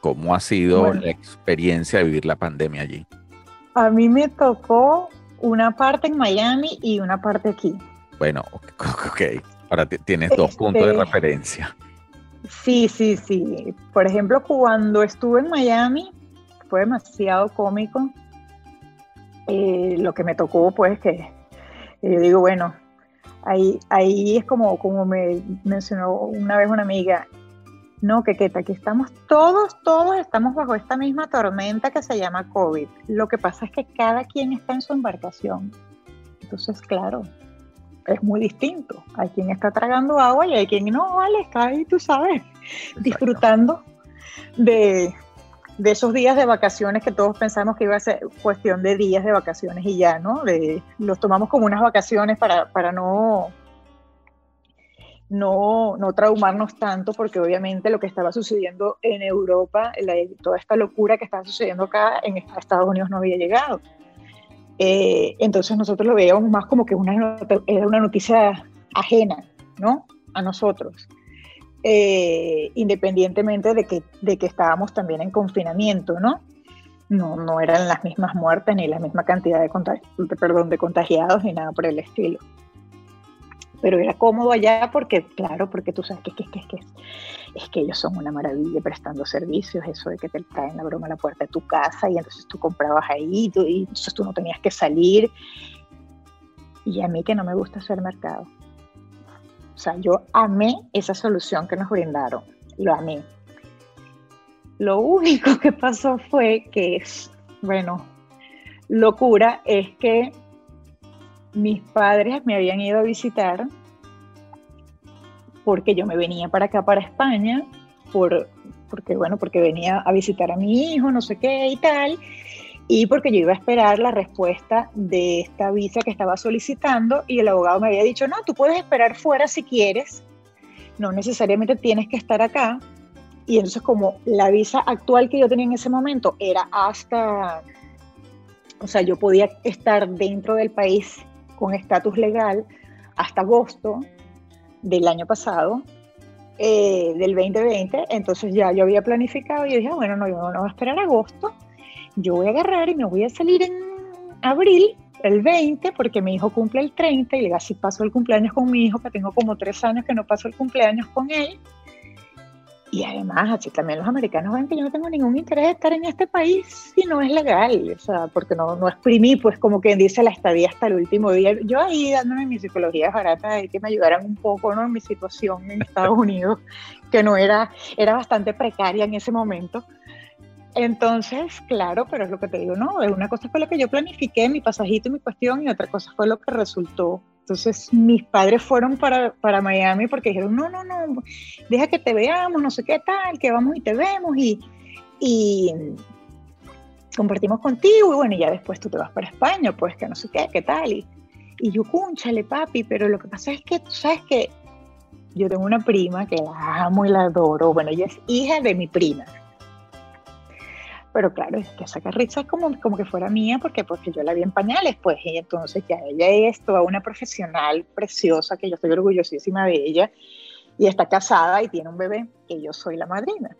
A: ¿Cómo ha sido la experiencia de vivir la pandemia allí?
B: A mí me tocó una parte en Miami y una parte aquí.
A: Bueno, ok. Ahora tienes dos puntos de este, referencia.
B: Sí, sí, sí. Por ejemplo, cuando estuve en Miami, fue demasiado cómico. Eh, lo que me tocó, pues, que yo digo, bueno, ahí, ahí es como, como me mencionó una vez una amiga, no, que, que aquí estamos todos, todos estamos bajo esta misma tormenta que se llama COVID. Lo que pasa es que cada quien está en su embarcación. Entonces, claro, es muy distinto. Hay quien está tragando agua y hay quien no, vale, está ahí, tú sabes, disfrutando de, esos días de vacaciones que todos pensamos que iba a ser cuestión de días de vacaciones y ya, ¿no? los tomamos como unas vacaciones para, para no, no, no traumarnos tanto, porque obviamente lo que estaba sucediendo en Europa, toda esta locura que estaba sucediendo acá en Estados Unidos no había llegado. Eh, entonces nosotros lo veíamos más como que una, era una noticia ajena, ¿no? A nosotros. Eh, independientemente de que, de que estábamos también en confinamiento, ¿no? No, no eran las mismas muertes ni la misma cantidad de, perdón, de contagiados ni nada por el estilo pero era cómodo allá porque, claro, porque tú sabes que, que, que, que, es que ellos son una maravilla prestando servicios, eso de que te traen la broma a la puerta de tu casa y entonces tú comprabas ahí y, entonces tú no tenías que salir. Y a mí que no me gusta hacer mercado. O sea, yo amé esa solución que nos brindaron, lo amé. Lo único que pasó fue que, bueno, locura es que mis padres me habían ido a visitar porque yo me venía para acá, para España, por, porque, bueno, porque venía a visitar a mi hijo, no sé qué y tal, y porque yo iba a esperar la respuesta de esta visa que estaba solicitando y el abogado me había dicho, no, tú puedes esperar fuera si quieres, no necesariamente tienes que estar acá. Y entonces como la visa actual que yo tenía en ese momento era hasta, o sea, yo podía estar dentro del país con estatus legal hasta agosto del año pasado, eh, del 2020, entonces ya yo había planificado y dije, bueno, no, yo no voy a esperar agosto, yo voy a agarrar y me voy a salir en abril, el 20, porque mi hijo cumple el 30 y así paso el cumpleaños con mi hijo, que tengo como tres años que no paso el cumpleaños con él, y además, así también los americanos ven que yo no tengo ningún interés de estar en este país si no es legal, o sea, porque no, no exprimí, pues como quien dice, la estadía hasta el último día. Yo ahí dándome mi psicología barata de que me ayudaran un poco, ¿no? En mi situación en Estados Unidos, que no era, era bastante precaria en ese momento. Entonces, claro, pero es lo que te digo, no, una cosa fue lo que yo planifiqué, mi pasajito y mi cuestión, y otra cosa fue lo que resultó Entonces mis padres fueron para, para Miami porque dijeron, no, no, no, deja que te veamos, no sé qué tal, que vamos y te vemos y, y compartimos contigo y bueno, y ya después tú te vas para España, pues que no sé qué, qué tal. Y, y yo, cúnchale, papi, pero lo que pasa es que tú sabes que yo tengo una prima que la amo y la adoro. Bueno, ella es hija de mi prima. Pero claro, es que saca risa como, como que fuera mía, porque, porque yo la vi en pañales, pues, y entonces ya ella es toda una profesional preciosa, que yo estoy orgullosísima de ella, y está casada y tiene un bebé, que yo soy la madrina.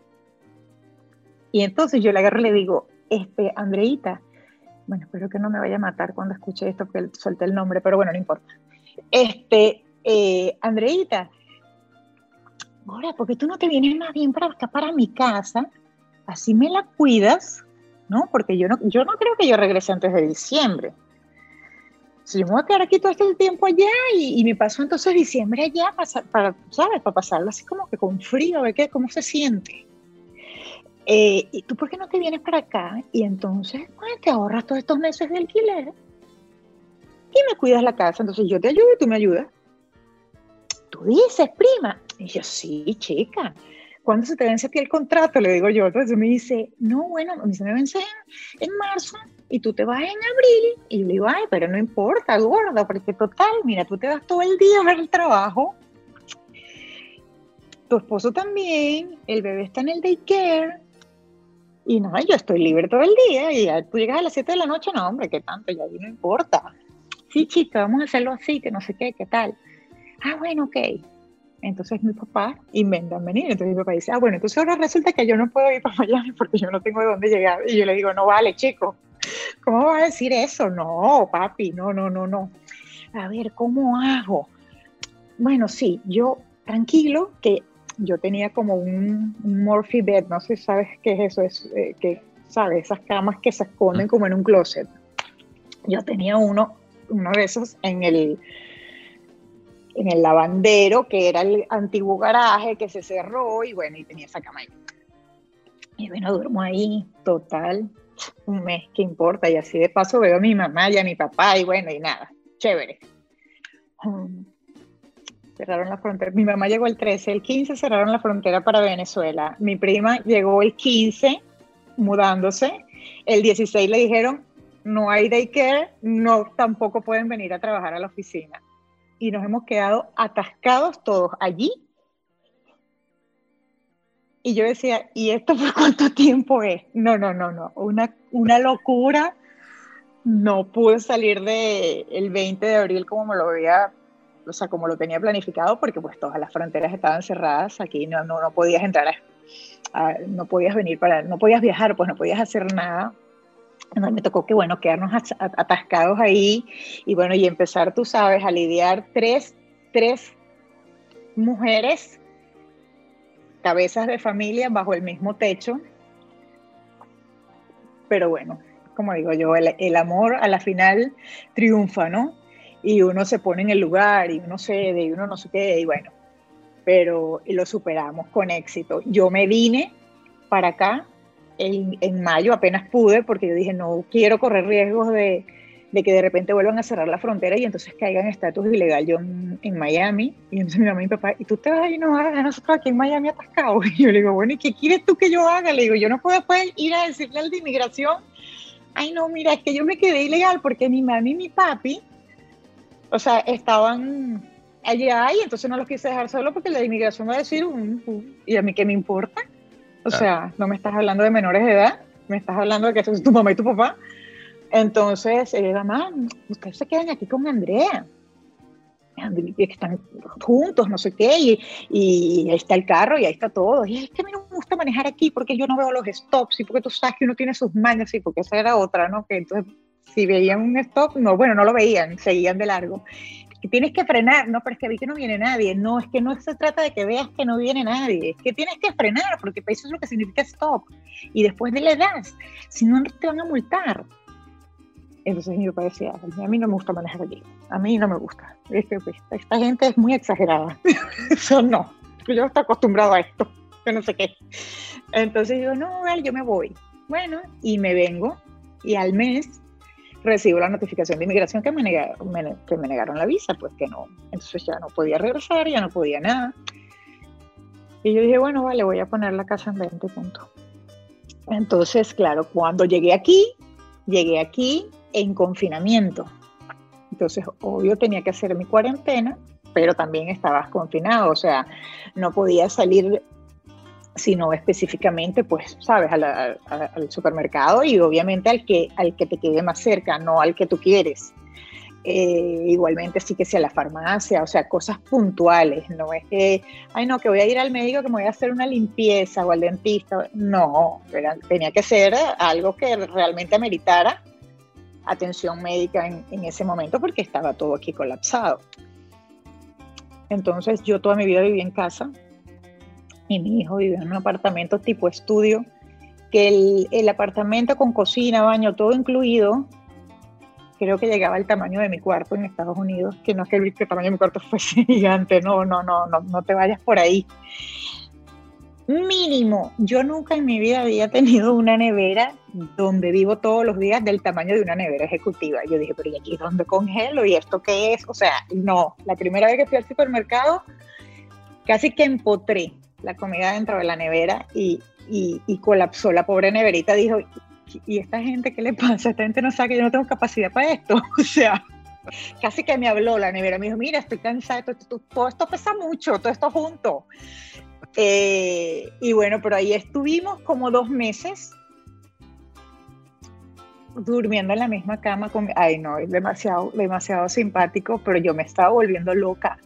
B: Y entonces yo le agarro y le digo, este, Andreita, bueno, espero que no me vaya a matar cuando escuche esto, porque suelte el nombre, pero bueno, no importa. Este, eh, Andreita, ahora, porque tú no te vienes más bien para acá, para mi casa, así me la cuidas, ¿no? Porque yo no, yo no creo que yo regrese antes de diciembre. Si yo me voy a quedar aquí todo este tiempo allá y, me paso entonces diciembre allá para, para, ¿sabes? Para pasarlo así como que con frío, a ver qué, cómo se siente. Eh, ¿Y tú por qué no te vienes para acá? Y entonces, pues, te ahorras todos estos meses de alquiler y me cuidas la casa. Entonces yo te ayudo y tú me ayudas. Tú dices, prima. Y yo, sí, chica. ¿Cuándo se te vence a ti el contrato? Le digo yo. Entonces me dice, no, bueno, a mí se me vence en, marzo y tú te vas en abril. Y yo le digo, ay, pero no importa, gorda, porque total, mira, tú te vas todo el día a ver el trabajo. Tu esposo también, el bebé está en el daycare, y no, yo estoy libre todo el día y ya tú llegas a las 7 de la noche, no, hombre, qué tanto, ya no importa. Sí, chica, vamos a hacerlo así, que no sé qué, qué tal. Ah, bueno, ok. Entonces mi papá inventa venir. Entonces mi papá dice, ah, bueno, entonces ahora resulta que yo no puedo ir para Miami porque yo no tengo de dónde llegar. Y yo le digo, no vale, chico. ¿Cómo vas a decir eso? No, papi, no, no, no, no. A ver, ¿cómo hago? Bueno, sí, yo tranquilo, que yo tenía como un, Morphy bed, no sé si sabes qué es eso, es eh, que, ¿sabes? Esas camas que se esconden como en un closet. Yo tenía uno, uno de esos en el, en el lavandero, que era el antiguo garaje que se cerró y bueno, y tenía esa cama ahí. Y bueno, duermo ahí, total, un mes, ¿qué importa? Y así de paso veo a mi mamá y a mi papá y bueno, y nada, chévere. Um, cerraron la frontera. Mi mamá llegó el 13, el 15 cerraron la frontera para Venezuela. Mi prima llegó el 15 mudándose. El 16 le dijeron, no hay daycare, no, tampoco pueden venir a trabajar a la oficina. Y nos hemos quedado atascados todos allí. Y yo decía, ¿y esto por cuánto tiempo es? No, no, no, no, una, una locura. No pude salir del el 20 de abril como me lo había o sea, como lo tenía planificado, porque pues todas las fronteras estaban cerradas, aquí no, no, no podías entrar, no podías venir para, no podías viajar, pues no podías hacer nada. Me tocó que, bueno, quedarnos atascados ahí y bueno, y empezar, tú sabes, a lidiar tres, tres mujeres, cabezas de familia bajo el mismo techo. Pero bueno, como digo yo, el, el amor a la final triunfa, ¿no? y uno se pone en el lugar y uno cede y uno no sé qué, y bueno, pero lo superamos con éxito. Yo me vine para acá en, mayo, apenas pude, porque yo dije, no quiero correr riesgos de, de, que de repente vuelvan a cerrar la frontera y entonces caigan estatus ilegal yo en, Miami. Y entonces mi mamá y mi papá, ¿y tú te vas y no vas a nosotros aquí en Miami atascados? Y yo le digo, bueno, ¿y qué quieres tú que yo haga? Le digo, yo no puedo después ir a decirle al de inmigración, ay no, mira, es que yo me quedé ilegal porque mi mami y mi papi o sea, estaban allá y entonces no los quise dejar solo porque la inmigración va a decir, ¿y a mí qué me importa? O sea, no me estás hablando de menores de edad, me estás hablando de que es tu mamá y tu papá. Entonces, ella mamá, ustedes se quedan aquí con Andrea. Que están juntos, no sé qué, y, y, ahí está el carro y ahí está todo. Y es que a mí no me gusta manejar aquí porque yo no veo los stops y porque tú sabes que uno tiene sus mañas y porque esa era otra, ¿no? Que entonces si veían un stop, no, bueno, no lo veían, seguían de largo. Tienes que frenar, no, pero es que vi que no viene nadie. No, es que no se trata de que veas que no viene nadie, es que tienes que frenar, porque eso es lo que significa stop. Y después de le das, si no te van a multar. Entonces mi papá decía, a mí no me gusta manejar aquí, a mí no me gusta. Es que pues, esta gente es muy exagerada. Eso no, yo estoy acostumbrado a esto, yo no sé qué. Entonces digo, no, yo me voy. Bueno, y me vengo, y al mes recibo la notificación de inmigración que me, negaron, me la visa, pues que no. Entonces ya no podía regresar, ya no podía nada. Y yo dije, bueno, vale, voy a poner la casa en 20 puntos. Entonces, claro, cuando llegué aquí, llegué aquí en confinamiento. Entonces, obvio, tenía que hacer mi cuarentena, pero también estabas confinado, o sea, no podía salir sino específicamente, pues, sabes, al supermercado y obviamente al que, al que te quede más cerca, no al que tú quieres. Eh, igualmente sí que sea la farmacia, o sea, cosas puntuales, no es que, ay no, que voy a ir al médico que me voy a hacer una limpieza o al dentista, no, tenía que ser algo que realmente ameritara atención médica en, en ese momento porque estaba todo aquí colapsado. Entonces yo toda mi vida viví en casa, y mi hijo vive en un apartamento tipo estudio, que el, el apartamento con cocina, baño, todo incluido, creo que llegaba al tamaño de mi cuarto en Estados Unidos, que no es que el, tamaño de mi cuarto fuese gigante, no, no, no, no, no te vayas por ahí. Mínimo, yo nunca en mi vida había tenido una nevera donde vivo todos los días del tamaño de una nevera ejecutiva. Yo dije, pero ¿y aquí dónde congelo? ¿Y esto qué es? O sea, no, la primera vez que fui al supermercado, casi que empotré la comida dentro de la nevera y, y colapsó la pobre neverita. Dijo, ¿y esta gente qué le pasa? Esta gente no sabe que yo no tengo capacidad para esto. O sea, casi que me habló la nevera. Me dijo, mira, estoy cansada, todo, esto pesa mucho, todo esto junto. Eh, y bueno, pero ahí estuvimos como dos meses durmiendo en la misma cama con ay no, es demasiado, demasiado simpático, pero yo me estaba volviendo loca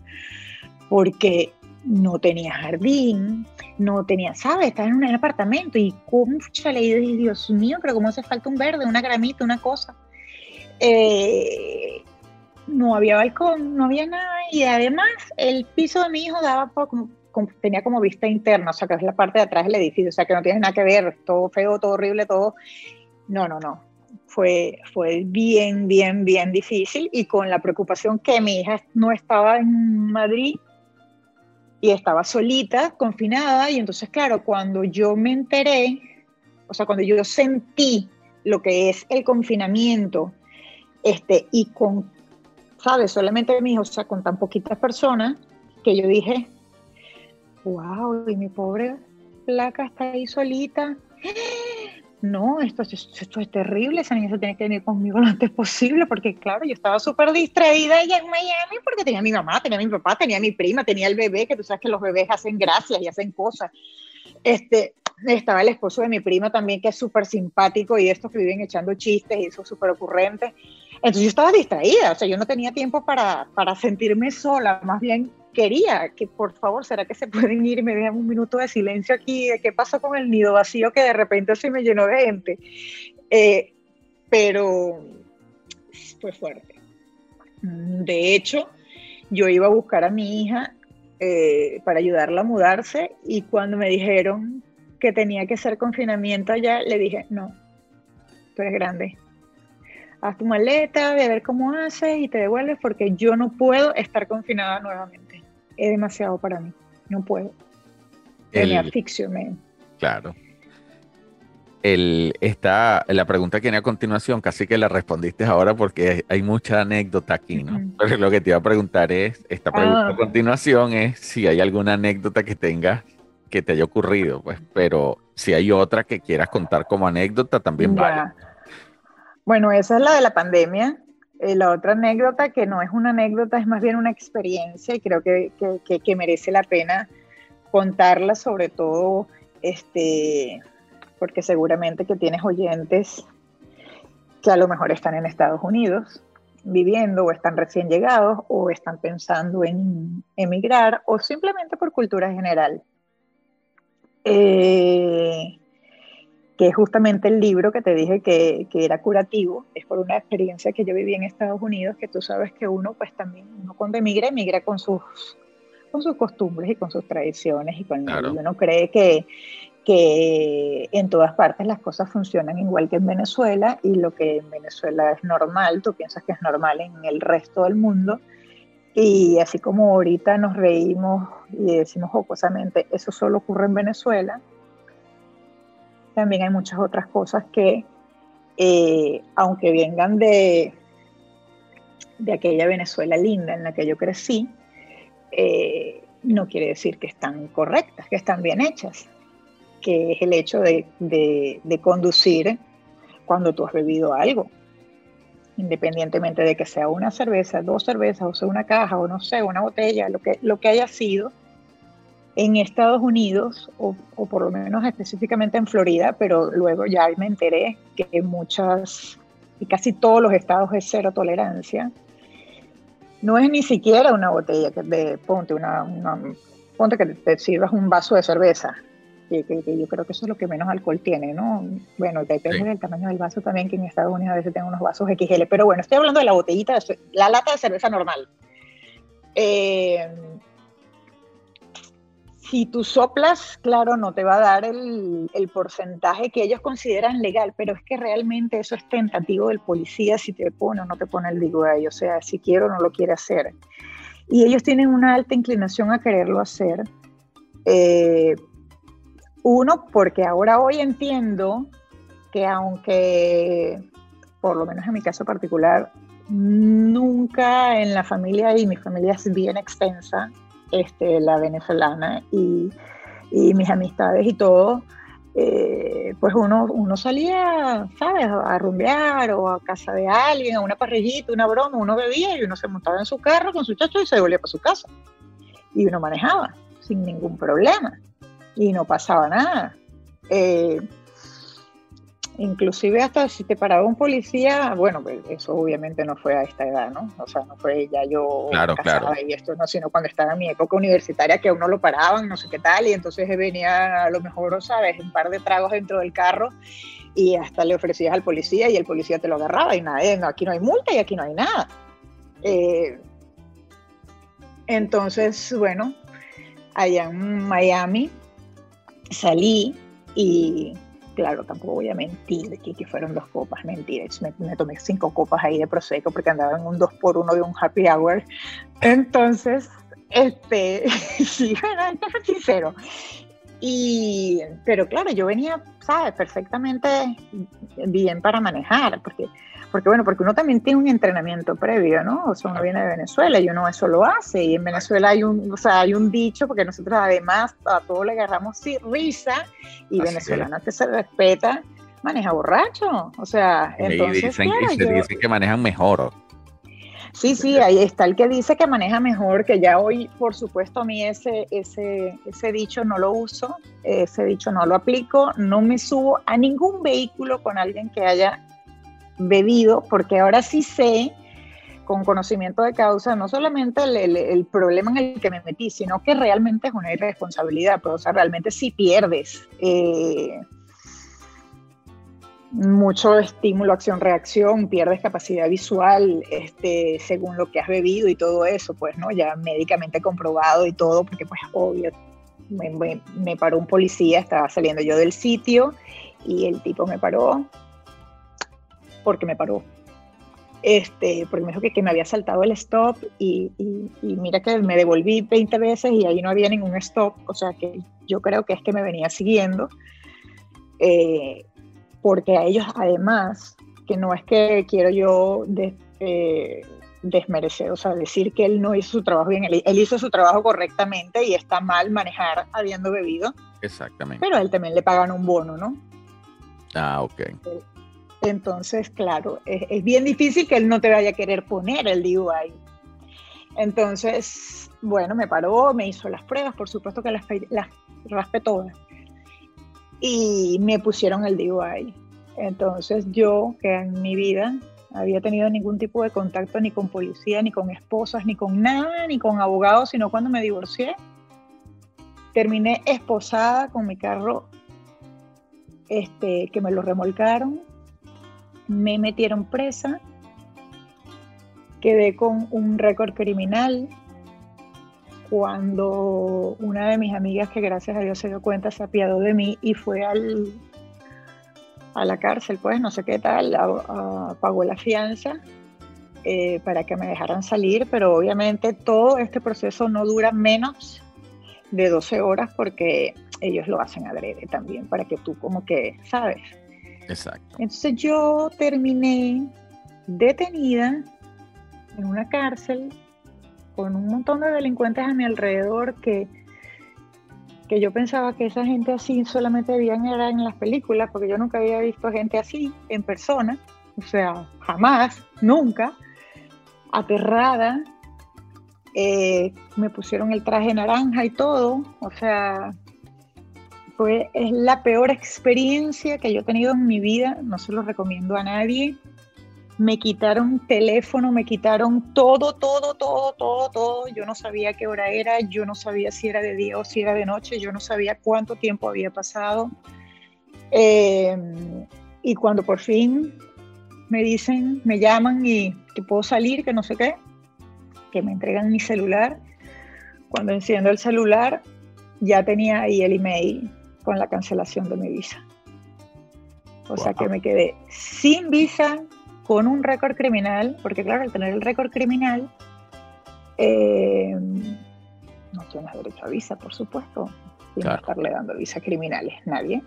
B: porque no tenía jardín, no tenía, ¿sabes? Estaba en un apartamento y como le Dios mío, pero cómo hace falta un verde, una gramita, una cosa. Eh, no había balcón, no había nada y además el piso de mi hijo daba como, tenía como vista interna, o sea, que es la parte de atrás del edificio, o sea, que no tiene nada que ver, todo feo, todo horrible, todo. No, no, no. Fue, fue bien, bien, bien difícil y con la preocupación que mi hija no estaba en Madrid y estaba solita, confinada, y entonces, claro, cuando yo me enteré, o sea, cuando yo sentí lo que es el confinamiento, este, y con, ¿sabes? Solamente mi hijo, o sea, con tan poquitas personas, que yo dije, wow, y mi pobre placa está ahí solita no, esto, esto, es terrible, esa niña se tiene que venir conmigo lo antes posible, porque claro, yo estaba súper distraída allá en Miami porque tenía a mi mamá, tenía a mi papá, tenía a mi prima, tenía el bebé, que tú sabes que los bebés hacen gracias y hacen cosas. Este, estaba el esposo de mi prima también, que es súper simpático y estos que viven echando chistes y eso súper ocurrente. Entonces yo estaba distraída, o sea, yo no tenía tiempo para, para sentirme sola, más bien quería que por favor, ¿será que se pueden ir y me dejan un minuto de silencio aquí? ¿De qué pasó con el nido vacío que de repente se me llenó de gente? Eh, pero fue fuerte. De hecho, yo iba a buscar a mi hija eh, para ayudarla a mudarse y cuando me dijeron que tenía que hacer confinamiento allá, le dije, no, tú eres grande, haz tu maleta, ve a ver cómo haces y te devuelves porque yo no puedo estar confinada nuevamente es demasiado para mí. No puedo. El, me asfixio,
A: Claro. El, está, la pregunta que viene a continuación, casi que la respondiste ahora porque hay mucha anécdota aquí, ¿no? Pero lo que te iba a preguntar es, esta pregunta a ah. continuación es si hay alguna anécdota que tengas que te haya ocurrido, pues, pero si hay otra que quieras contar como anécdota, también vale.
B: Bueno, esa es la de la pandemia, eh, la otra anécdota, que no es una anécdota, es más bien una experiencia y creo que, que, merece la pena contarla, sobre todo este, porque seguramente que tienes oyentes que a lo mejor están en Estados Unidos viviendo o están recién llegados o están pensando en emigrar o simplemente por cultura general. Eh, que es justamente el libro que te dije que, que, era curativo, es por una experiencia que yo viví en Estados Unidos, que tú sabes que uno pues también, uno cuando emigra, emigra con sus, con sus costumbres y con sus tradiciones y con uno cree que, que en todas partes las cosas funcionan igual que en Venezuela y lo que en Venezuela es normal, tú piensas que es normal en el resto del mundo. Y así como ahorita nos reímos y decimos jocosamente, eso solo ocurre en Venezuela, también hay muchas otras cosas que eh, aunque vengan de, de aquella Venezuela linda en la que yo crecí, eh, no quiere decir que están correctas, que están bien hechas, que es el hecho de, de, conducir cuando tú has bebido algo, independientemente de que sea una cerveza, dos cervezas, o sea una caja, o no sé, una botella, lo que, lo que haya sido, en Estados Unidos, o, o, por lo menos específicamente en Florida, pero luego ya me enteré que muchas y casi todos los estados es cero tolerancia, no es ni siquiera una botella que de, ponte, una, ponte que te sirvas un vaso de cerveza, que, yo creo que eso es lo que menos alcohol tiene, ¿no? Bueno, depende del tamaño del vaso también, que en Estados Unidos a veces tengo unos vasos XL, pero bueno, estoy hablando de la botellita, la lata de cerveza normal. Eh, si tú soplas, claro, no te va a dar el, porcentaje que ellos consideran legal, pero es que realmente eso es tentativo del policía si te pone o no te pone el DUI, o sea, si quiere o no lo quiere hacer. Y ellos tienen una alta inclinación a quererlo hacer. Eh, uno, porque ahora hoy entiendo que aunque, por lo menos en mi caso particular, nunca en la familia, y mi familia es bien extensa, este, la venezolana y, mis amistades y todo, eh, pues uno, uno salía, ¿sabes?, a rumbear o a casa de alguien, a una parrillita, una broma, uno bebía y uno se montaba en su carro con su chacho y se volvía para su casa. Y uno manejaba sin ningún problema y no pasaba nada. Eh, inclusive hasta si te paraba un policía, bueno, pues eso obviamente no fue a esta edad, ¿no? O sea, no fue ya yo
A: claro, claro.
B: y esto, no, sino cuando estaba en mi época universitaria que a uno lo paraban, no sé qué tal, y entonces venía a lo mejor, ¿sabes? Un par de tragos dentro del carro y hasta le ofrecías al policía y el policía te lo agarraba y nada, eh, no, aquí no hay multa y aquí no hay nada. Eh, entonces, bueno, allá en Miami salí y claro, tampoco voy a mentir que, que fueron dos copas, mentiras. Me, me, tomé cinco copas ahí de Prosecco porque andaba en un dos por uno de un happy hour. Entonces, este, sí, es sincero. Y, pero claro, yo venía, ¿sabes? Perfectamente bien para manejar, porque porque bueno, porque uno también tiene un entrenamiento previo, ¿no? O sea, uno viene de Venezuela y uno eso lo hace. Y en Venezuela hay un, o sea, hay un dicho, porque nosotros además a todo le agarramos risa y venezolano que se respeta maneja borracho. O sea, entonces.
A: dicen, dicen que manejan mejor.
B: Sí, sí, ahí está el que dice que maneja mejor, que ya hoy, por supuesto, a mí ese, ese, ese dicho no lo uso, ese dicho no lo aplico, no me subo a ningún vehículo con alguien que haya bebido, porque ahora sí sé con conocimiento de causa, no solamente el, problema en el que me metí, sino que realmente es una irresponsabilidad, pero, pues, o sea, realmente sí pierdes eh, mucho estímulo, acción, reacción, pierdes capacidad visual, este, según lo que has bebido y todo eso, pues, ¿no? Ya médicamente comprobado y todo, porque pues obvio, me, me paró un policía, estaba saliendo yo del sitio y el tipo me paró, porque me paró. Este, porque me dijo que, que me había saltado el stop y, mira que me devolví 20 veces y ahí no había ningún stop, o sea que yo creo que es que me venía siguiendo, eh, porque a ellos además, que no es que quiero yo eh, desmerecer, o sea, decir que él no hizo su trabajo bien, él, él, hizo su trabajo correctamente y está mal manejar habiendo bebido.
A: Exactamente.
B: Pero a él también le pagan un bono, ¿no?
A: Ah, ok.
B: Entonces, claro, es, bien difícil que él no te vaya a querer poner el DUI. Entonces, bueno, me paró, me hizo las pruebas, por supuesto que las, las raspé todas. Y me pusieron el DUI. Entonces, yo, que en mi vida había tenido ningún tipo de contacto ni con policía, ni con esposas, ni con nada, ni con abogados, sino cuando me divorcié, terminé esposada con mi carro este, que me lo remolcaron me metieron presa, quedé con un récord criminal. Cuando una de mis amigas, que gracias a Dios se dio cuenta, se apiadó de mí y fue al, a la cárcel, pues no sé qué tal, pagó la fianza eh, para que me dejaran salir, pero obviamente todo este proceso no dura menos de 12 horas porque ellos lo hacen adrede también, para que tú como que, ¿sabes?
A: Exacto.
B: Entonces yo terminé detenida en una cárcel con un montón de delincuentes a mi alrededor que, que yo pensaba que esa gente así solamente habían era en las películas, porque yo nunca había visto gente así en persona, o sea, jamás, nunca, aterrada. Eh, me pusieron el traje naranja y todo, o sea, fue, es la peor experiencia que yo he tenido en mi vida, no se lo recomiendo a nadie me quitaron teléfono, me quitaron todo, todo, todo, todo, todo. Yo no sabía qué hora era, yo no sabía si era de día o si era de noche, yo no sabía cuánto tiempo había pasado. Em, y cuando por fin me dicen, me llaman y que puedo salir, que no sé qué, que me entregan mi celular, cuando enciendo el celular ya tenía ahí el email con la cancelación de mi visa. O sea que me quedé sin visa, con un récord criminal, porque claro, al tener el récord criminal, eh, no tienes derecho a visa, por supuesto, sin estarle dando visa criminales, nadie.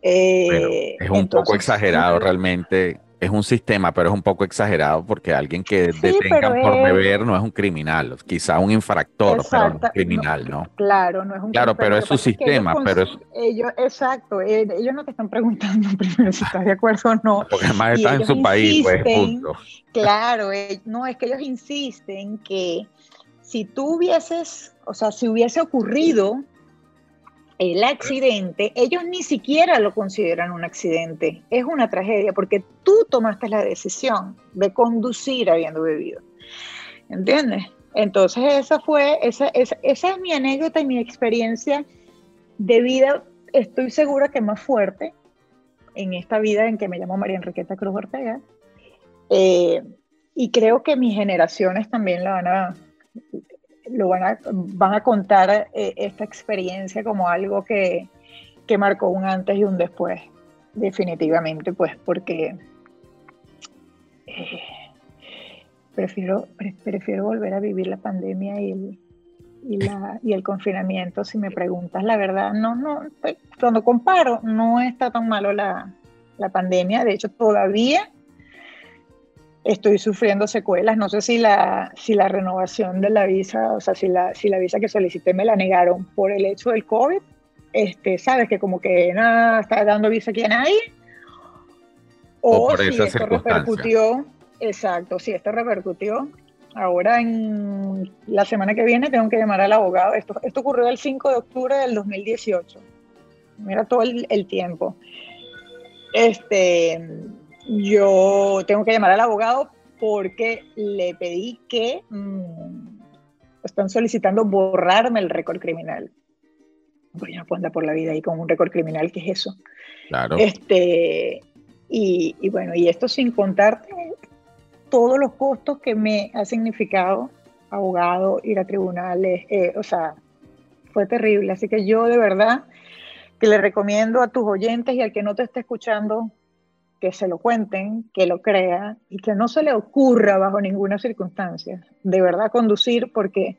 A: Eh, es un poco exagerado realmente es un sistema, pero es un poco exagerado porque alguien que detengan por beber no es un criminal, quizá un infractor, pero no un criminal, ¿no?
B: Claro, no es un
A: Claro, pero es su sistema, pero es...
B: Ellos, exacto, eh, ellos no te están preguntando primero si estás de acuerdo o no.
A: Porque además estás en su país, pues, punto.
B: Claro, eh, no, es que ellos insisten que si tú hubieses, o sea, si hubiese ocurrido el accidente, ellos ni siquiera lo consideran un accidente, es una tragedia porque tú tomaste la decisión de conducir habiendo bebido. ¿Entiendes? Entonces esa fue, esa, esa, esa es mi anécdota y mi experiencia de vida, estoy segura que más fuerte en esta vida en que me llamo María Enriqueta Cruz Ortega. Eh, y creo que mis generaciones también la van a, lo van a, van a contar eh, esta experiencia como algo que, que, marcó un antes y un después, definitivamente, pues porque eh, prefiero, prefiero volver a vivir la pandemia y el, y, el confinamiento, si me preguntas la verdad, no, no, pues, cuando comparo, no está tan malo la, la pandemia, de hecho todavía estoy sufriendo secuelas. No sé si la, si la renovación de la visa, o sea, si la, si la visa que solicité me la negaron por el hecho del COVID. Este, sabes que como que nada está dando visa aquí a nadie. O, por si esto repercutió, exacto, si esto repercutió. Ahora en la semana que viene tengo que llamar al abogado. Esto, esto ocurrió el 5 de octubre del 2018. Mira todo el, el tiempo. Este, yo tengo que llamar al abogado porque le pedí que mm, están solicitando borrarme el récord criminal. Pues yo no puedo andar por la vida ahí con un récord criminal, ¿qué es eso?
A: Claro.
B: Este, y, y bueno, y esto sin contarte todos los costos que me ha significado abogado, ir a tribunales, eh, o sea, fue terrible. Así que yo de verdad que le recomiendo a tus oyentes y al que no te esté escuchando que se lo cuenten, que lo crea y que no se le ocurra bajo ninguna circunstancia de verdad conducir porque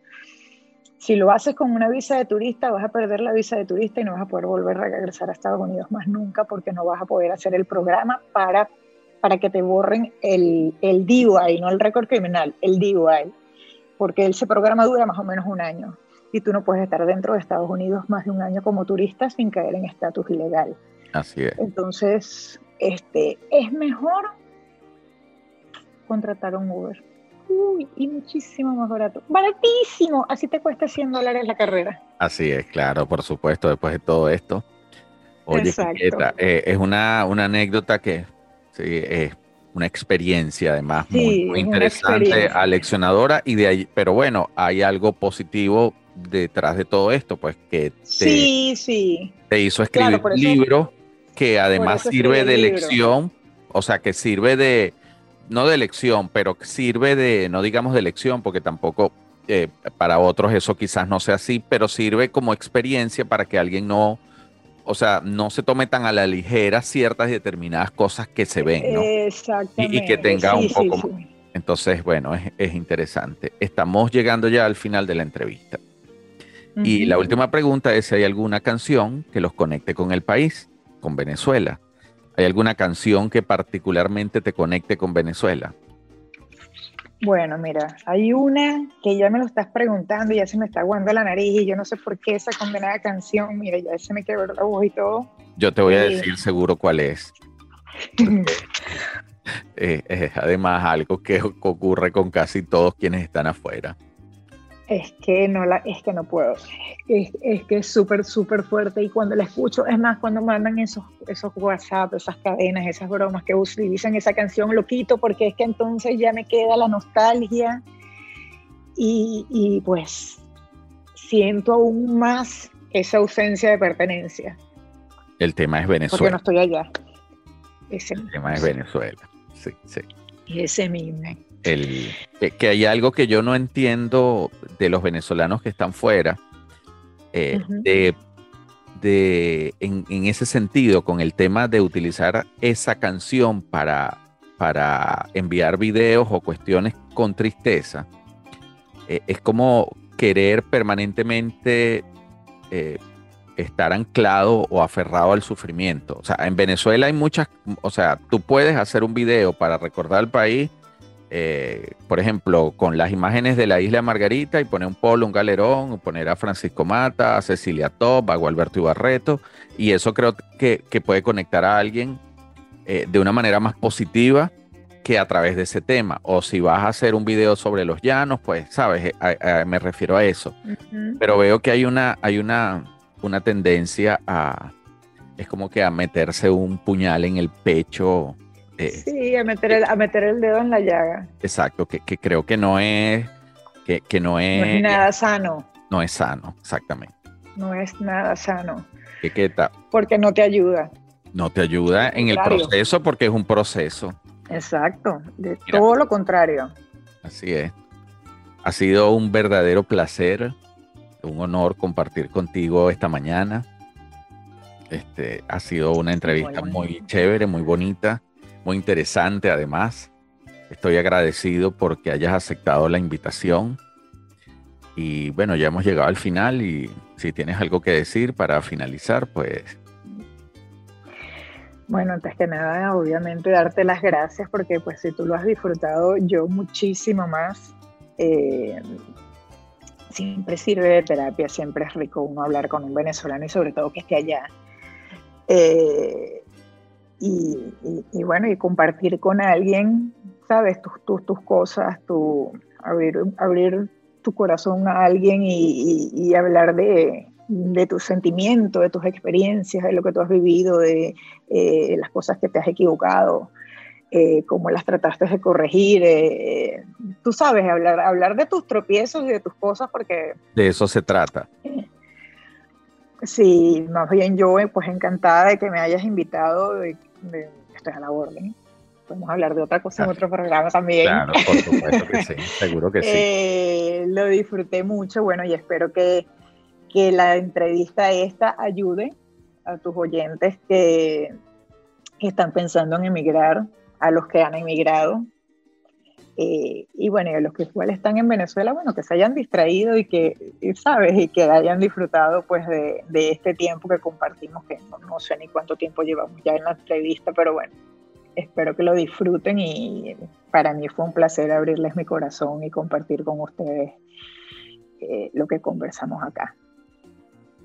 B: si lo haces con una visa de turista vas a perder la visa de turista y no vas a poder volver a regresar a Estados Unidos más nunca porque no vas a poder hacer el programa para, para que te borren el, el DUI, no el récord criminal, el DUI, porque ese programa dura más o menos un año y tú no puedes estar dentro de Estados Unidos más de un año como turista sin caer en estatus ilegal.
A: Así es.
B: Entonces, este, es mejor contratar un Uber. Uy, y muchísimo más barato. Baratísimo. Así te cuesta 100 dólares la carrera.
A: Así es, claro, por supuesto, después de todo esto. Oye, eh, es una, una anécdota que sí, es una experiencia además muy, interesante, aleccionadora y de ahí, pero bueno, hay algo positivo detrás de todo esto, pues que te,
B: sí, sí.
A: te hizo escribir un libro que además sirve de lección, o sea, que sirve de, no de lección, pero sirve de, no digamos de lección, porque tampoco eh, para otros eso quizás no sea así, pero sirve como experiencia para que alguien no, o sea, no se tome tan a la ligera ciertas y determinadas cosas que se ven, ¿no?
B: Exactamente.
A: Y, que tenga un poco... Entonces, bueno, es, interesante. Estamos llegando ya al final de la entrevista. Y la última pregunta es si hay alguna canción que los conecte con el país con Venezuela. ¿Hay alguna canción que particularmente te conecte con Venezuela?
B: Bueno, mira, hay una que ya me lo estás preguntando y ya se me está aguando la nariz y yo no sé por qué esa condenada canción, mira, ya se me quedó la voz y todo.
A: Yo te voy a decir seguro cuál es. Eh, es además algo que ocurre con casi todos quienes están afuera.
B: Es que no la, es que no puedo. Es, que es súper, súper fuerte. Y cuando la escucho, es más, cuando mandan esos, esos WhatsApp, esas cadenas, esas bromas que utilizan esa canción, lo quito porque es que entonces ya me queda la nostalgia. Y, y pues siento aún más esa ausencia de pertenencia.
A: El tema es Venezuela.
B: Porque no estoy allá.
A: el tema es Venezuela. Sí, sí.
B: Ese mismo
A: el, que hay algo que yo no entiendo de los venezolanos que están fuera, eh, de, en, ese sentido, con el tema de utilizar esa canción para, para enviar videos o cuestiones con tristeza, eh, es como querer permanentemente eh, estar anclado o aferrado al sufrimiento. O sea, en Venezuela hay muchas, o sea, tú puedes hacer un video para recordar al país eh, por ejemplo, con las imágenes de la isla Margarita y poner un polo, un galerón, poner a Francisco Mata, a Cecilia Top, a Gualberto Ibarreto, y eso creo que, puede conectar a alguien eh, de una manera más positiva que a través de ese tema. O si vas a hacer un video sobre los llanos, pues, sabes, eh, me refiero a eso. Pero veo que hay una, hay una, una tendencia a, es como que a meterse un puñal en el pecho
B: eh, sí, a meter, el, a meter el dedo en la llaga.
A: Exacto, que, creo que no es, que, no es...
B: No es nada sano.
A: No es sano, exactamente.
B: No es nada sano.
A: ¿Qué, qué tal?
B: Porque no te ayuda.
A: No te ayuda en el proceso porque es un proceso.
B: Exacto, de todo lo contrario.
A: Así es. Ha sido un verdadero placer, un honor compartir contigo esta mañana. Este, ha sido una entrevista muy chévere, muy bonita muy interesante además. Estoy agradecido porque hayas aceptado la invitación. Y bueno, ya hemos llegado al final y si tienes algo que decir para finalizar, pues...
B: Bueno, antes que nada, obviamente darte las gracias porque pues si tú lo has disfrutado, yo muchísimo más. Eh, siempre sirve de terapia, siempre es rico uno hablar con un venezolano y sobre todo que esté allá. Eh, y, bueno, y compartir con alguien, ¿sabes? Tus, tus, tus cosas, tu, abrir, abrir tu corazón a alguien y, hablar de, de tus sentimientos, de tus experiencias, de lo que tú has vivido, de eh, las cosas que te has equivocado, eh, cómo las trataste de corregir. Eh, tú sabes, hablar, hablar de tus tropiezos y de tus cosas porque...
A: De eso se trata.
B: Sí, más bien yo pues encantada de que me hayas invitado, estoy a la orden. Podemos hablar de otra cosa en otro programa también.
A: Claro, por supuesto que sí, seguro que sí.
B: Eh, lo disfruté mucho, bueno, y espero que, que la entrevista esta ayude a tus oyentes que, que están pensando en emigrar, a los que han emigrado, eh, y bueno, y los que igual están en Venezuela, bueno, que se hayan distraído y que, ¿sabes? Y que hayan disfrutado pues de, de este tiempo que compartimos, que no, sé ni cuánto tiempo llevamos ya en la entrevista, pero bueno, espero que lo disfruten y para mí fue un placer abrirles mi corazón y compartir con ustedes eh, lo que conversamos acá.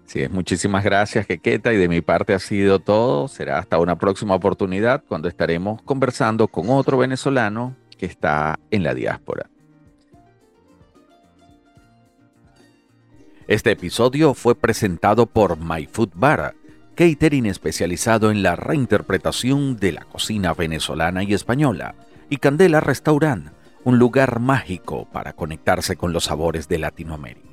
A: Sí, muchísimas gracias, Quequeta, y de mi parte ha sido todo. Será hasta una próxima oportunidad cuando estaremos conversando con otro venezolano que está en la diáspora. Este episodio fue presentado por My Food Bar, catering especializado en la reinterpretación de la cocina venezolana y española, y Candela Restaurant, un lugar mágico para conectarse con los sabores de Latinoamérica.